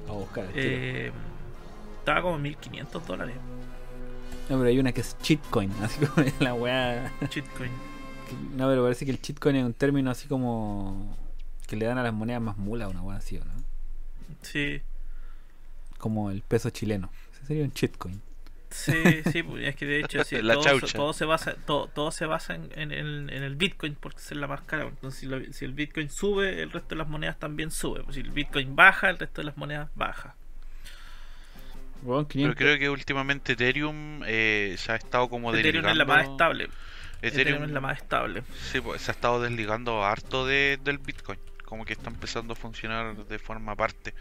A buscar. eh, estaba como en 1.500 dólares, No, pero hay una que es cheatcoin, así como la weá. Que- No, pero parece que el cheatcoin es un término así como que le dan a las monedas más mulas, una weá así, ¿o no? Sí, Como el peso chileno. Ese sería un cheatcoin. sí, sí, pues, es que de hecho sí, La todo, todo se basa, todo, todo se basa en, en el, en el Bitcoin porque es la más cara. Entonces, si, lo- si el Bitcoin sube, el resto de las monedas también sube. Pues, si el Bitcoin baja, el resto de las monedas baja. Pero 500. creo que últimamente Ethereum eh, se ha estado como Ethereum es la más estable. Ethereum, Ethereum es la más estable. sí, pues, se ha estado desligando harto de, del Bitcoin. Como que está empezando a funcionar de forma aparte,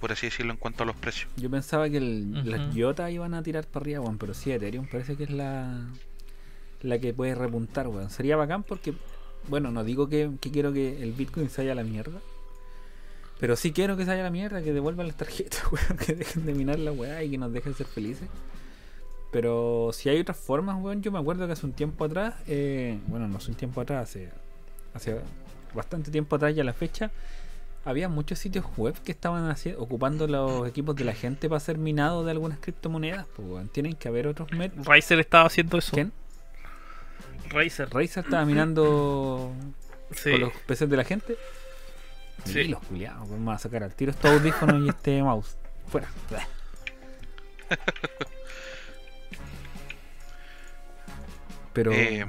por así decirlo, en cuanto a los precios. Yo pensaba que el, las. IOTA iban a tirar para arriba, weón, pero sí, Ethereum parece que es la, la que puede repuntar, weón. Sería bacán porque, bueno, no digo que, que quiero que el Bitcoin se vaya a la mierda, pero sí quiero que se vaya la mierda, que devuelvan las tarjetas, weón, que dejen de minar la weá y que nos dejen ser felices. Pero si hay otras formas, weón, yo me acuerdo que hace un tiempo atrás, eh, bueno, no hace un tiempo atrás, hace, hace bastante tiempo atrás ya la fecha, había muchos sitios web que estaban ocupando los equipos de la gente para hacer minado de algunas criptomonedas. Pues, weón, tienen que haber otros métodos. Razer estaba haciendo eso. ¿Quién? Razer. Razer estaba minando Sí. con los PCs de la gente. Sí. Los culiados, vamos a sacar al tiro estos audífonos y este mouse. Fuera. Pero, Eh,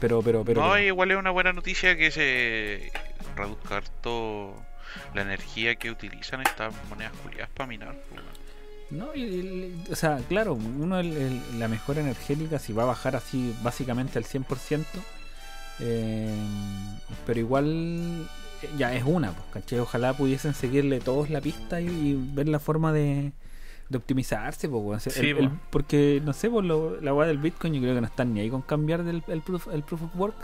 pero, pero, pero. no, pero- igual es una buena noticia que se reduzca harto la energía que utilizan estas monedas culiadas para minar. No, y- y- o sea, claro, uno el- el- la mejora energética si va a bajar así básicamente al 100%, eh, pero igual ya es una, pues, ¿cachai? Ojalá pudiesen seguirle todos la pista y, y ver la forma de, de optimizarse, pues, weón. O sea, Sí, el- el- pues. porque, no sé, por lo, la weá del Bitcoin yo creo que no están ni ahí con cambiar del, el, proof, el proof of work.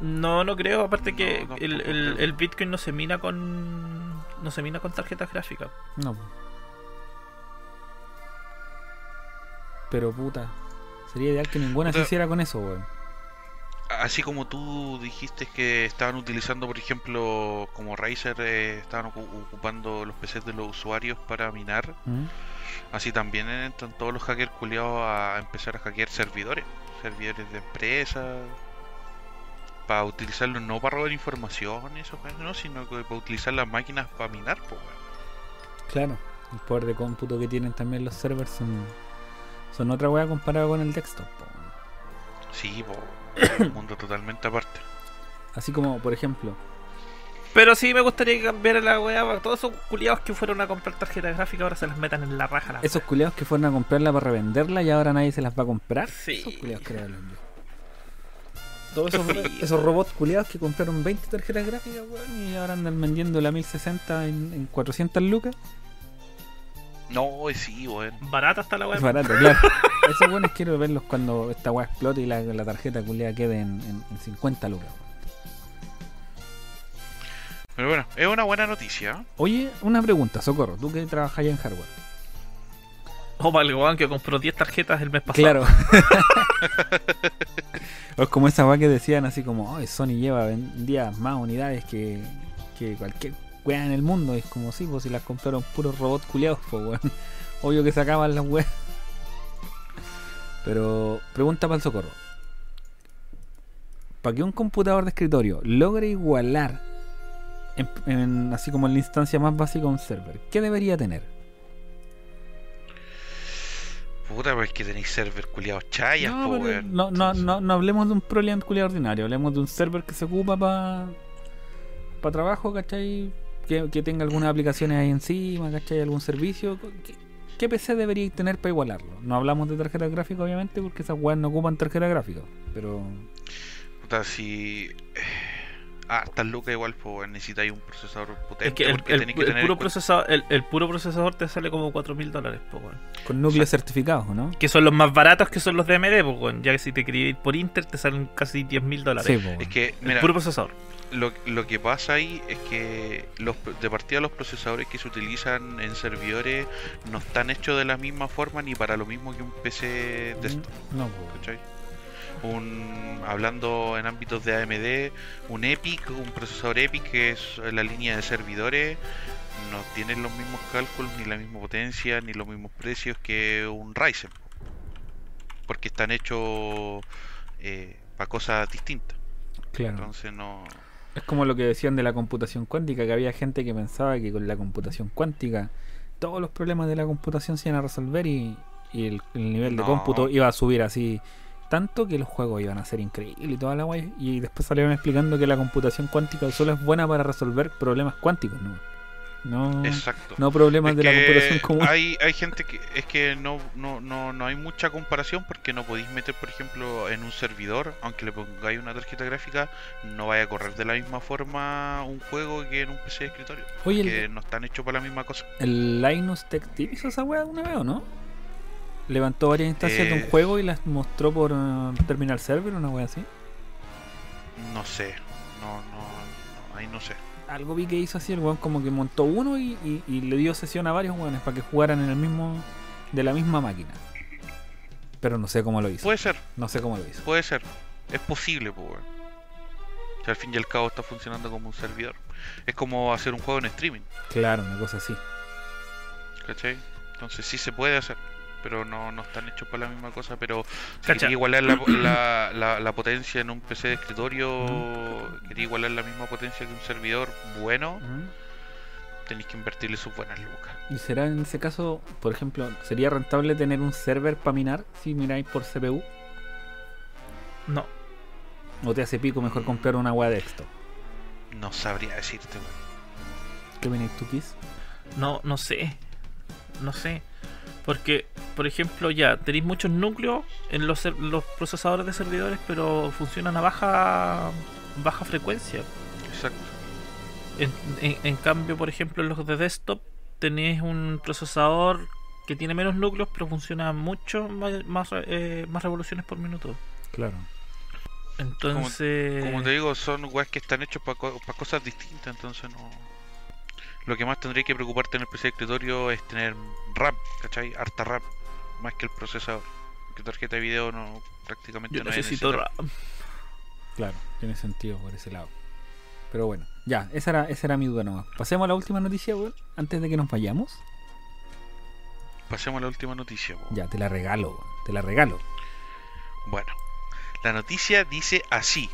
No, no creo. Aparte que No, el, el, Bitcoin no se mina con. No se mina con tarjetas gráficas. No. pues. Pero puta, sería ideal que ninguna se hiciera con eso, weón. Así como tú dijiste que estaban utilizando, por ejemplo, como Razer, eh, estaban ocu- ocupando los PCs de los usuarios para minar, ¿Mm? así también entran todos los hackers culiados a empezar a hackear servidores, servidores de empresas, para utilizarlos no para robar información, eso, pues, no, sino que para utilizar las máquinas para minar, pues. Claro, el poder de cómputo que tienen también los servers son, son otra weá comparado con el desktop. po. Sí, po, es un mundo totalmente aparte. Así como, por ejemplo, Pero sí me gustaría que cambiara la weá. para Todos esos culiados que fueron a comprar tarjetas gráficas ahora se las metan en la raja. La esos culiados que fueron a comprarla para revenderla y ahora nadie se las va a comprar. Sí. Esos culiados yo. Todos esos, esos robots culiados que compraron 20 tarjetas gráficas, weón, y ahora andan vendiendo la 1060 en, en 400 lucas. No, sí, weón. Barata está la weá. Es barato, claro. Esos buenos quiero verlos cuando esta weá explote y la, la tarjeta culiada quede en, en- en 50 lucas. Pero bueno, es una buena noticia. Oye, una pregunta, Socorro, tú que trabajas allá en hardware. O para el weón que compró 10 tarjetas el mes pasado. Claro. o es como esa weá que decían así como, "Ay, Sony lleva vendía más unidades que, que cualquier weá en el mundo. Y es como, sí, pues si las compraron puros robots culiados, pues weón. Obvio que sacaban las weas. Pero, pregunta para el Socorro. Para que un computador de escritorio logre igualar, en- en- así como en la instancia más básica, un server, ¿qué debería tener? Puta, pues que tenéis server culiados chayas, No, po, pero weón. no, no, no, no hablemos de un Proliant culiado ordinario, hablemos de un server que se ocupa para para trabajo, ¿cachai? Que, tenga algunas aplicaciones ahí encima, ¿cachai? Algún servicio. ¿Qué, PC debería tener para igualarlo? No hablamos de tarjeta gráfica, obviamente, porque esas weas no ocupan tarjeta gráfica. Pero Puta, si. Ah, estas lucas igual, pues necesitáis un procesador potente. Es que el, porque el- tenéis que el tener en puro procesador, el, el puro procesador te sale como 4 mil dólares, po, weón. con núcleos certificados, ¿no? Que son los más baratos que son los de AMD, weón. Ya que si te querías ir por Inter te salen casi 10 mil dólares. Sí, po. Es que, el mira, puro procesador. lo, lo que pasa ahí es que los, de partida los procesadores que se utilizan en servidores no están hechos de la misma forma ni para lo mismo que un PC desktop. no, po. ¿cachai? Un, hablando en ámbitos de AMD, un EPIC, un procesador EPIC que es la línea de servidores, no tienen los mismos cálculos, ni la misma potencia, ni los mismos precios que un Ryzen. Porque están hechos para cosas distintas. claro. Entonces no... Es como lo que decían de la computación cuántica, que había gente que pensaba que con la computación cuántica todos los problemas de la computación se iban a resolver y, y el, el nivel de cómputo iba a subir así tanto que los juegos iban a ser increíbles y toda la guay. Y después salieron explicando que la computación cuántica solo es buena para resolver problemas cuánticos, ¿no? No, Exacto. no problemas Es de la computación común. Hay, hay gente que es que no, no, no, no hay mucha comparación porque no podéis meter, por ejemplo, en un servidor, aunque le pongáis una tarjeta gráfica, no vaya a correr de la misma forma un juego que en un PC de escritorio. Oye, que el, no están hechos para la misma cosa. el Linus Tech Tip hizo esa weá alguna vez o no? Levantó varias instancias de un Eh, juego y las mostró por uh, Terminal Server, una weá así. No sé. No, no, no, ahí no sé. algo vi que hizo así, el weón como que montó uno y, y- y le dio sesión a varios weones para que jugaran en el mismo, de la misma máquina. Pero no sé cómo lo hizo. Puede ser, No sé cómo lo hizo. puede ser. Es posible, pues. Si al fin y al cabo está funcionando como un servidor. Es como hacer un juego en streaming. Claro, una cosa así. ¿Cachai? Entonces sí se puede hacer, pero no, no están hechos para la misma cosa. Pero si quería igualar la, la, la- la potencia en un PC de escritorio, quería igualar la misma potencia que un servidor bueno, tenéis que invertirle sus buenas lucas. ¿Y será en ese caso, por ejemplo, sería rentable tener un server para minar si miráis por CPU? No. ¿O te hace pico mejor comprar una weá de esto? No sabría decirte, weón. ¿Qué viene tú, Kiss? No, no sé. No sé. Porque, por ejemplo, ya tenéis muchos núcleos en los, los procesadores de servidores, pero funcionan a baja baja frecuencia. Exacto. En, en- en cambio, por ejemplo, en los de desktop tenéis un procesador que tiene menos núcleos, pero funciona mucho más, más, eh, más revoluciones por minuto. Claro. Entonces, Como te digo, son weas que están hechos para cosas distintas, entonces no. Lo que más tendría que preocuparte en el PC de escritorio es tener RAM, ¿cachai? Harta RAM, más que el procesador. Que tarjeta de video no prácticamente yo no necesito. RAM. Claro, tiene sentido por ese lado. Pero bueno, ya, esa era, esa era mi duda nomás. Pasemos a la última noticia, weón, antes de que nos vayamos. Pasemos a la última noticia. po. Ya, te la regalo, weón, te la regalo. Bueno, la noticia dice así: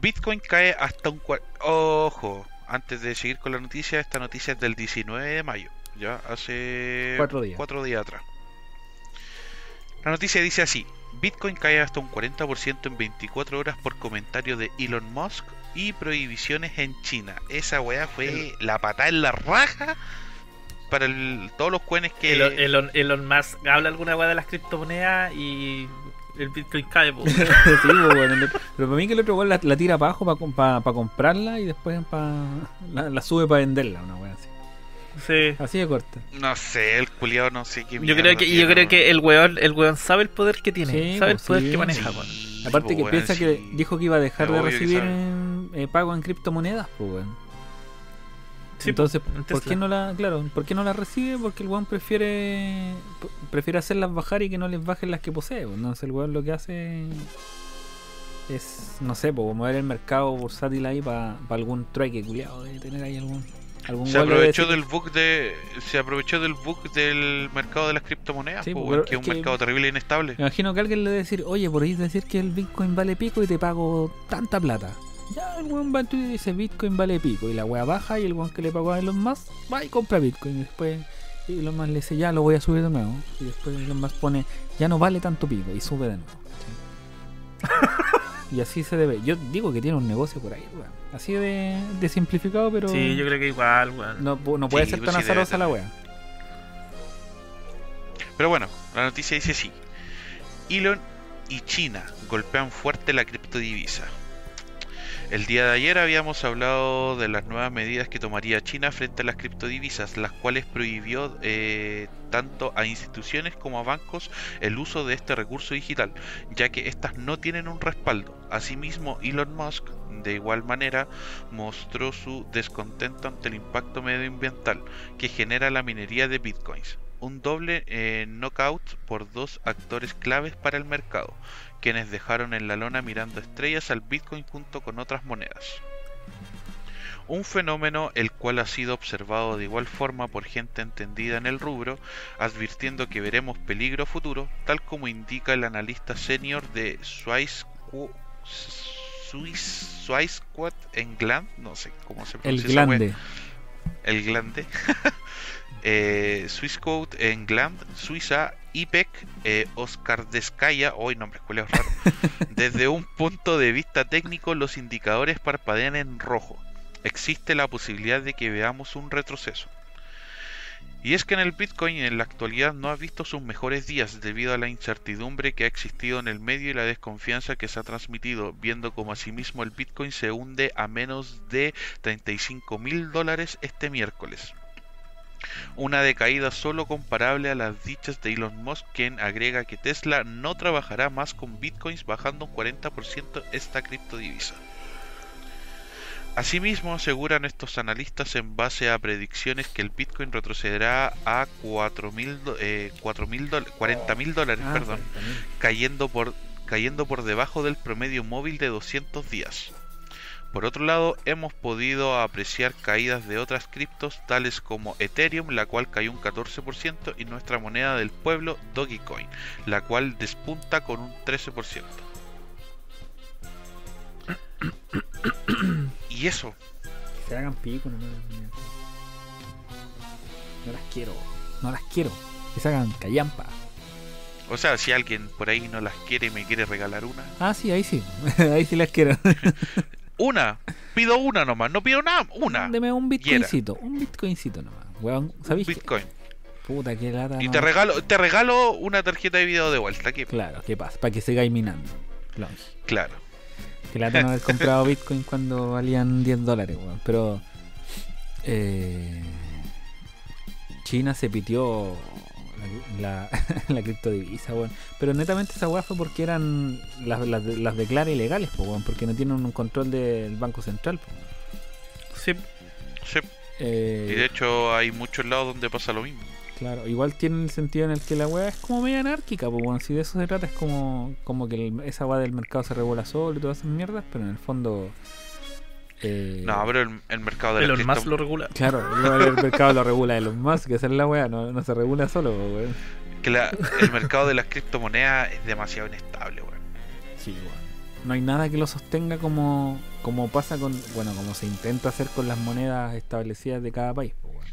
Bitcoin cae hasta un cua- Ojo, antes de seguir con la noticia, esta noticia es del 19 de mayo, ya hace Cuatro días. cuatro días atrás. La noticia dice así: Bitcoin cae hasta un 40% en 24 horas por comentario de Elon Musk y prohibiciones en China. Esa weá fue la patada en la raja para el- todos los coins que... Elon, Elon, Elon Musk habla alguna weá de las criptomonedas y el Bitcoin cae. po. sí, pues, el- pero para mí que el otro weón la, la tira para abajo para comprarla y después pa, la, la sube para venderla, una weá así. sí. Así de corta. No sé, el culiado no sé qué Yo creo que, yo creo que el weón, el weón sabe el poder que tiene, Sí, sabe el pues, poder sí. que maneja. Aparte pues, que piensa sí. que dijo que iba a dejar de recibir sabe. eh, pago en criptomonedas, pues weón. Sí, Entonces, en ¿por qué no la, claro, por qué no la recibe? Porque el weón prefiere prefiere hacerlas bajar y que no les bajen las que posee. pues. Entonces el weón lo que hace es, no sé, pues mover el mercado bursátil ahí para algún trueque culiado de tener ahí algún algún Se aprovechó del bug de se aprovechó del bug del mercado de las criptomonedas, Sí, po, pero weón, que es es un que- mercado terrible e inestable. Me imagino que alguien le debe decir, oye, por ahí decir que el Bitcoin vale pico y te pago tanta plata. Ya el weón va en Twitter y dice Bitcoin vale pico. Y la wea baja y el weón que le pagó a Elon Musk va y compra Bitcoin. Y después Elon Musk le dice, ya lo voy a subir de nuevo. Y después Elon Musk pone, ya no vale tanto pico. Y sube de nuevo. ¿sí? y así se debe. Yo digo que tiene un negocio por ahí, weón. Así de, de simplificado, pero Sí, yo creo que igual, weón. no, no puede Sí, ser pues tan sí debe azarosa la wea. Pero bueno, la noticia dice sí. Elon y China golpean fuerte la criptodivisa. El día de ayer habíamos hablado de las nuevas medidas que tomaría China frente a las criptodivisas, las cuales prohibió eh, tanto a instituciones como a bancos el uso de este recurso digital, ya que estas no tienen un respaldo. Asimismo, Elon Musk, de igual manera, mostró su descontento ante el impacto medioambiental que genera la minería de bitcoins. Un doble eh, knockout por dos actores claves para el mercado, quienes dejaron en la lona mirando estrellas al bitcoin junto con otras monedas. Un fenómeno el cual ha sido observado de igual forma por gente entendida en el rubro, advirtiendo que veremos peligro futuro, tal como indica el analista senior de Swiss Squad en Gland, no sé cómo se El pronuncia wea glande. el glande. eh, Swissquote en Gland, Suiza, IPEC, eh, Oscar Descaya, hoy raros. Desde un punto de vista técnico, los indicadores parpadean en rojo. Existe la posibilidad de que veamos un retroceso. Y es que en el Bitcoin en la actualidad no ha visto sus mejores días debido a la incertidumbre que ha existido en el medio y la desconfianza que se ha transmitido, viendo como asimismo el Bitcoin se hunde a menos de 35 mil dólares este miércoles. Una decaída solo comparable a las dichas de Elon Musk, quien agrega que Tesla no trabajará más con bitcoins bajando un 40% esta criptodivisa. Asimismo, aseguran estos analistas en base a predicciones que el Bitcoin retrocederá a 4.000 do- eh, 4.000 dola- 40.000 dólares, Ah, perdón, cayendo por, cayendo por debajo del promedio móvil de 200 días. Por otro lado, hemos podido apreciar caídas de otras criptos tales como Ethereum, la cual cayó un 14%, y nuestra moneda del pueblo, Dogecoin, la cual despunta con un 13%. y eso, Que se hagan pico, no, no las quiero, no las quiero. Que se hagan callampa. o sea, si alguien por ahí no las quiere y me quiere regalar una, Ah, sí, ahí sí. ahí sí las quiero. una, pido una nomás, no pido nada, una, Deme un bitcoincito, un bitcoincito nomás. Weón, un ¿sabéis qué? Bitcoin. Puta, qué lata. Y no. te regalo, te regalo una tarjeta de video de vuelta, que Claro, ¿qué pasa? Para que sigáis minando. Claro. claro. Que lata no haber comprado bitcoin cuando valían 10 dólares, weón. Pero. eh, China se pitió la, la, criptodivisa, weón. Pero netamente esa weá fue porque eran. Las, las, las declara ilegales, po, weón. Porque no tienen un control del Banco Central, po. Sí, Sí, Eh, y de hecho hay muchos lados donde pasa lo mismo. Claro, igual tiene el sentido en el que la weá es como media anárquica, pues bueno, si de eso se trata es como, como que el- esa weá del mercado se regula solo y todas esas mierdas, pero en el fondo... eh, No, pero el, el mercado de la Elon Musk cripto- lo regula. Claro, el mercado lo regula Elon Musk, que esa es la weá, no, no se regula solo, weón. que la- el mercado de las criptomonedas es demasiado inestable, weón. Sí, weón. No hay nada que lo sostenga como, como pasa con, bueno, como se intenta hacer con las monedas establecidas de cada país, pues, weón.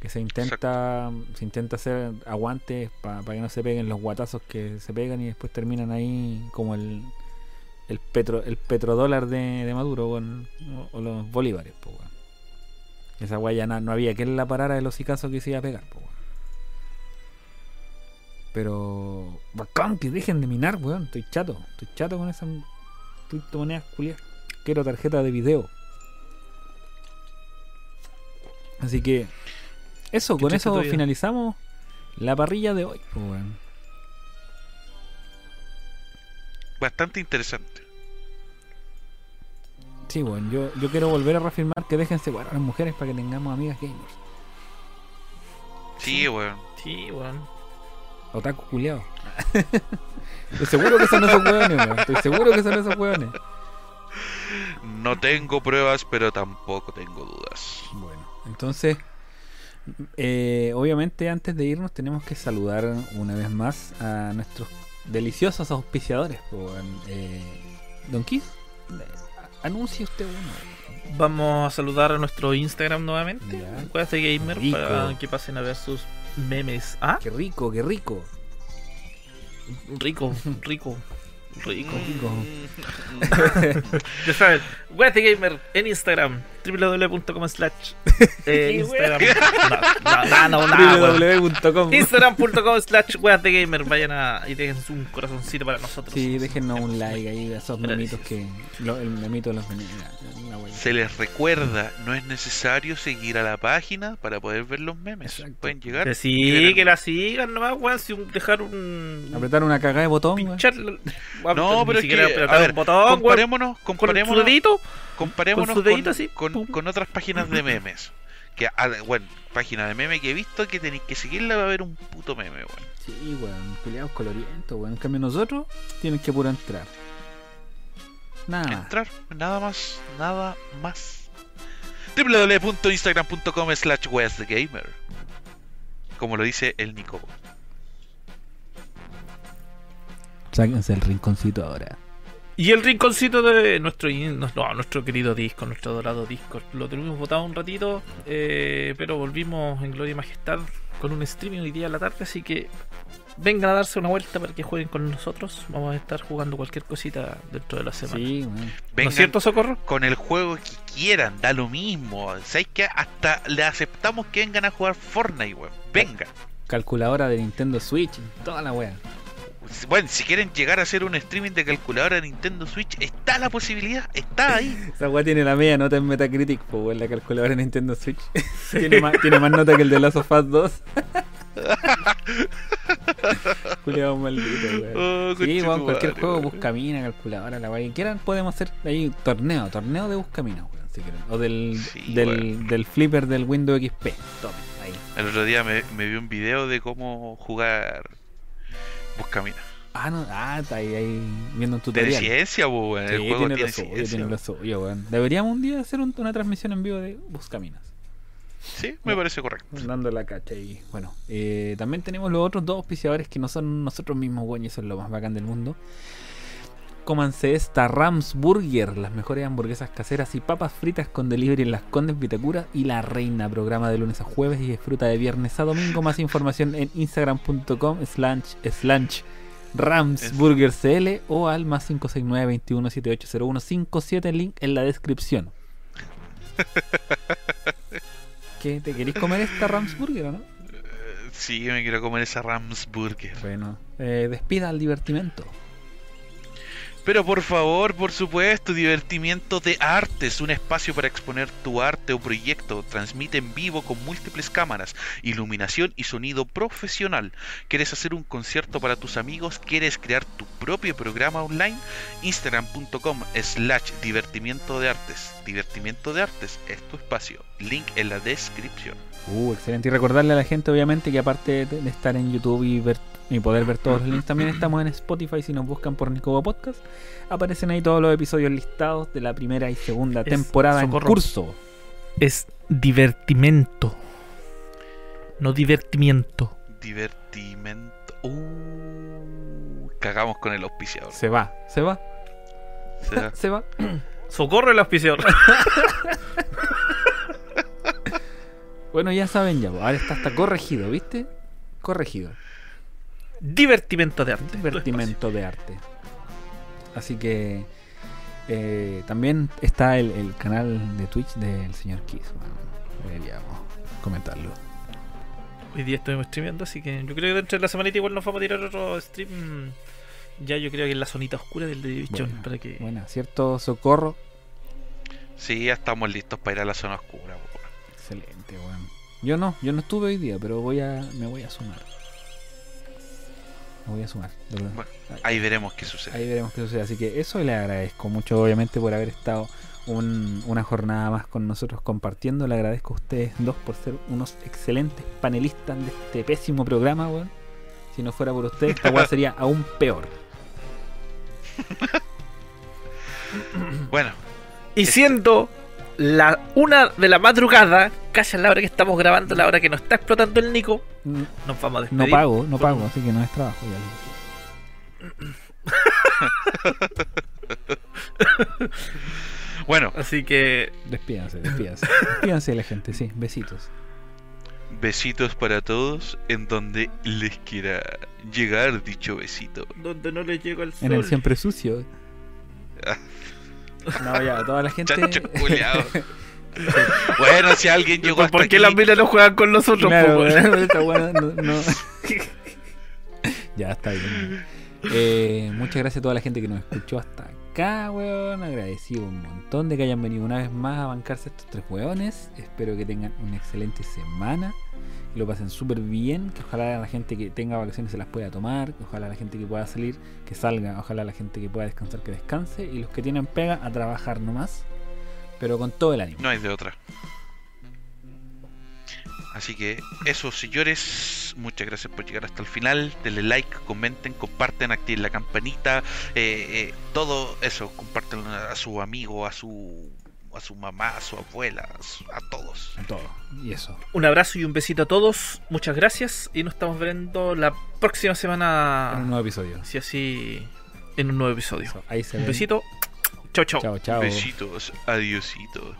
Que se intenta se intenta hacer aguantes para que no se peguen los guatazos que se pegan y después terminan ahí como el el petro el petrodólar de, de Maduro o, los bolívares, po, weón. Esa weá ya na- no había quien la parara de los sicazos que se iba a pegar, po, weón. Pero bacán que dejen de minar, weón. Estoy chato, estoy chato con esas criptomonedas culiadas. Quiero tarjeta de video. Así que eso, con eso finalizamos la parrilla de hoy. Bastante interesante. Sí, bueno, yo, yo quiero volver a reafirmar que déjense guardar las mujeres para que tengamos amigas gamers. Sí, weón. Sí, weón. Otaku culiados. Estoy seguro que son esos hueones, weón. Estoy seguro que son esos hueones. No tengo pruebas, pero tampoco tengo dudas. Bueno, entonces, eh, obviamente antes de irnos tenemos que saludar una vez más a nuestros deliciosos auspiciadores. weón. Eh, Don Kiss, anuncie usted uno. Vamos a saludar a nuestro Instagram nuevamente. Ya. Cuídate Gamer Rico. para que pasen a ver sus memes. Ah, Qué rico, qué rico. rico, rico, rico. Rico. Ya saben, Gamer en Instagram, www.com slash eh, Instagram. No, no, no, Instagram.com slash weas de gamer. Vayan a y dejen un corazoncito para nosotros. Sí, déjenos un like ahí a esos memitos que. lo- el memito de los. Se les recuerda, no es necesario seguir a la página para poder ver los memes. Exacto. Pueden llegar. Que sí, que la sigan nomás, weón. Si dejar un. Apretar una cagada de botón, pinchar. No, pero es que, apretar a ver, un botón, weón. comparémonos, Con comparémonos, con su dedito con, así, con- pum. con otras páginas de memes. Que, ah, bueno, página de meme que he visto que tenéis que seguirla va a haber un puto meme, weón. Sí, weón. Culiados colorientos, weón. En cambio, nosotros tienen que puro entrar. Nada más. Entrar, nada más, nada más. www.instagram.com slash westgamer Como lo dice el Nico. Sáquense el rinconcito ahora. Y el rinconcito de nuestro no, nuestro querido disco, nuestro dorado disco. Lo tuvimos votado un ratito, eh, pero volvimos en Gloria y Majestad con un streaming hoy día a la tarde, así que vengan a darse una vuelta para que jueguen con nosotros. Vamos a estar jugando cualquier cosita dentro de la semana. Sí. ¿No es cierto, Socorro? con el juego que quieran, da lo mismo. ¿Sabes que Hasta le aceptamos que vengan a jugar Fortnite, weón. Vengan. Calculadora de Nintendo Switch. Toda la wea. Bueno, si quieren llegar a hacer un streaming de calculadora de Nintendo Switch, está la posibilidad, está ahí. Esa weá tiene la media nota en Metacritic, pues. La calculadora de Nintendo Switch. tiene, más, tiene más nota que el de Last of Us 2. Culiado maldito, weón. Oh, Sí, weón, cualquier juego, weón. buscamina, calculadora, la weá quieran, podemos hacer ahí torneo, torneo de buscamina, weón, si quieren. O del, Sí, del, del flipper del Windows XP. Tome, ahí. El otro día me, me vi un video de cómo jugar Buscamina. Ah, no, ah, está ahí, ahí viendo un Tiene tutorial. ciencia, po, weón. Sí, el juego tiene, tiene, lo suyo, ciencia. tiene lo suyo, weón. Deberíamos un día hacer un- una transmisión en vivo de Buscaminas. Sí, me parece correcto. Dando la cacha y bueno, eh, también tenemos los otros dos auspiciadores que no son nosotros mismos, weón, y eso es lo más bacán del mundo. Cómanse esta Rams Burger, las mejores hamburguesas caseras y papas fritas con delivery en Las Condes Vitacura y La Reina, programa de lunes a jueves y disfruta de viernes a domingo. Más información en instagram.com slash slash ramsburgercl o al más 569 21 7801 57 link en la descripción. ¿Qué? ¿Te queréis comer esta Rams Burger o no? Eh, Sí, me quiero comer esa Rams Burger. Bueno, eh, despida al divertimento. Pero por favor, por supuesto, Divertimiento de Artes, un espacio para exponer tu arte o proyecto. Transmite en vivo con múltiples cámaras, iluminación y sonido profesional. ¿Quieres hacer un concierto para tus amigos? ¿Quieres crear tu propio programa online? Instagram.com slash divertimiento de artes. Divertimiento de Artes es tu espacio. Link en la descripción. Uh, excelente. Y recordarle a la gente, obviamente, que aparte de, estar en YouTube y ver y poder ver todos los links, también estamos en Spotify. Si nos buscan por Nicobo Podcast, aparecen ahí todos los episodios listados de la primera y segunda Es- temporada en curso. Es divertimento. No divertimiento. Divertimento. Uh, cagamos con el auspiciador. Se va, se va, O sea, se va. Socorro el auspiciador. Bueno, ya saben ya, ahora está hasta corregido, ¿viste? Corregido. Divertimento de arte. Divertimento de arte. Así que eh, también está el, el canal de Twitch del señor Kiss. Bueno, deberíamos comentarlo. Hoy día estuvimos streameando, así que yo creo que dentro de la semanita igual nos vamos a tirar otro stream. Ya yo creo que en la zonita oscura del The Division. Buena, para que... buena, ¿cierto? Socorro. Sí, ya estamos listos para ir a la zona oscura. Excelente, weón. Yo no, yo no estuve hoy día, pero voy a, me voy a sumar. Me voy a sumar. de verdad. Bueno, Ahí- Ahí veremos qué sucede. Ahí veremos qué sucede. Así que eso le agradezco mucho, obviamente, por haber estado un- una jornada más con nosotros compartiendo. Le agradezco a ustedes dos por ser unos excelentes panelistas de este pésimo programa, weón. Si no fuera por ustedes, esta weá sería aún peor. Bueno, Y siendo la una de la madrugada, casi a la hora que estamos grabando, la hora que nos está explotando el Nico, Mm, nos vamos a No despedir. pago, no pago, así que no es trabajo. ya. bueno, Así que Despídanse, despídanse. Despídanse de la gente, sí. Besitos. besitos para todos en donde les quiera llegar dicho besito. donde no le llega el sol. En el siempre sucio. No, ya, toda la gente. Chancho. Bueno, si alguien llegó hasta ¿Por qué aquí, las minas no juegan con nosotros? Claro, esta no, no- ya está bien. Eh, muchas gracias a toda la gente que nos escuchó hasta acá, weón. Agradecido un montón de que hayan venido una vez más a bancarse estos tres weones. Espero que tengan una excelente semana. Lo pasen súper bien. Que ojalá la gente que tenga vacaciones se las pueda tomar. Que ojalá la gente que pueda salir, que salga. Ojalá la gente que pueda descansar, que descanse. Y los que tienen pega, a trabajar nomás. Pero con todo el ánimo. no hay de otra. Así que eso, señores, muchas gracias por llegar hasta el final. Denle like, comenten, comparten, activen la campanita, eh, eh, todo eso, comparten a su amigo, a su a su mamá, a su abuela, a, su- a todos. A todo. Y eso. Un abrazo y un besito a todos. Muchas gracias. Y nos estamos viendo la próxima En un semana. nuevo episodio. Si así. En un nuevo episodio. Eso, Ahí se Un ven. besito. Chau, chau. Chao, chao. Besitos, adiosito.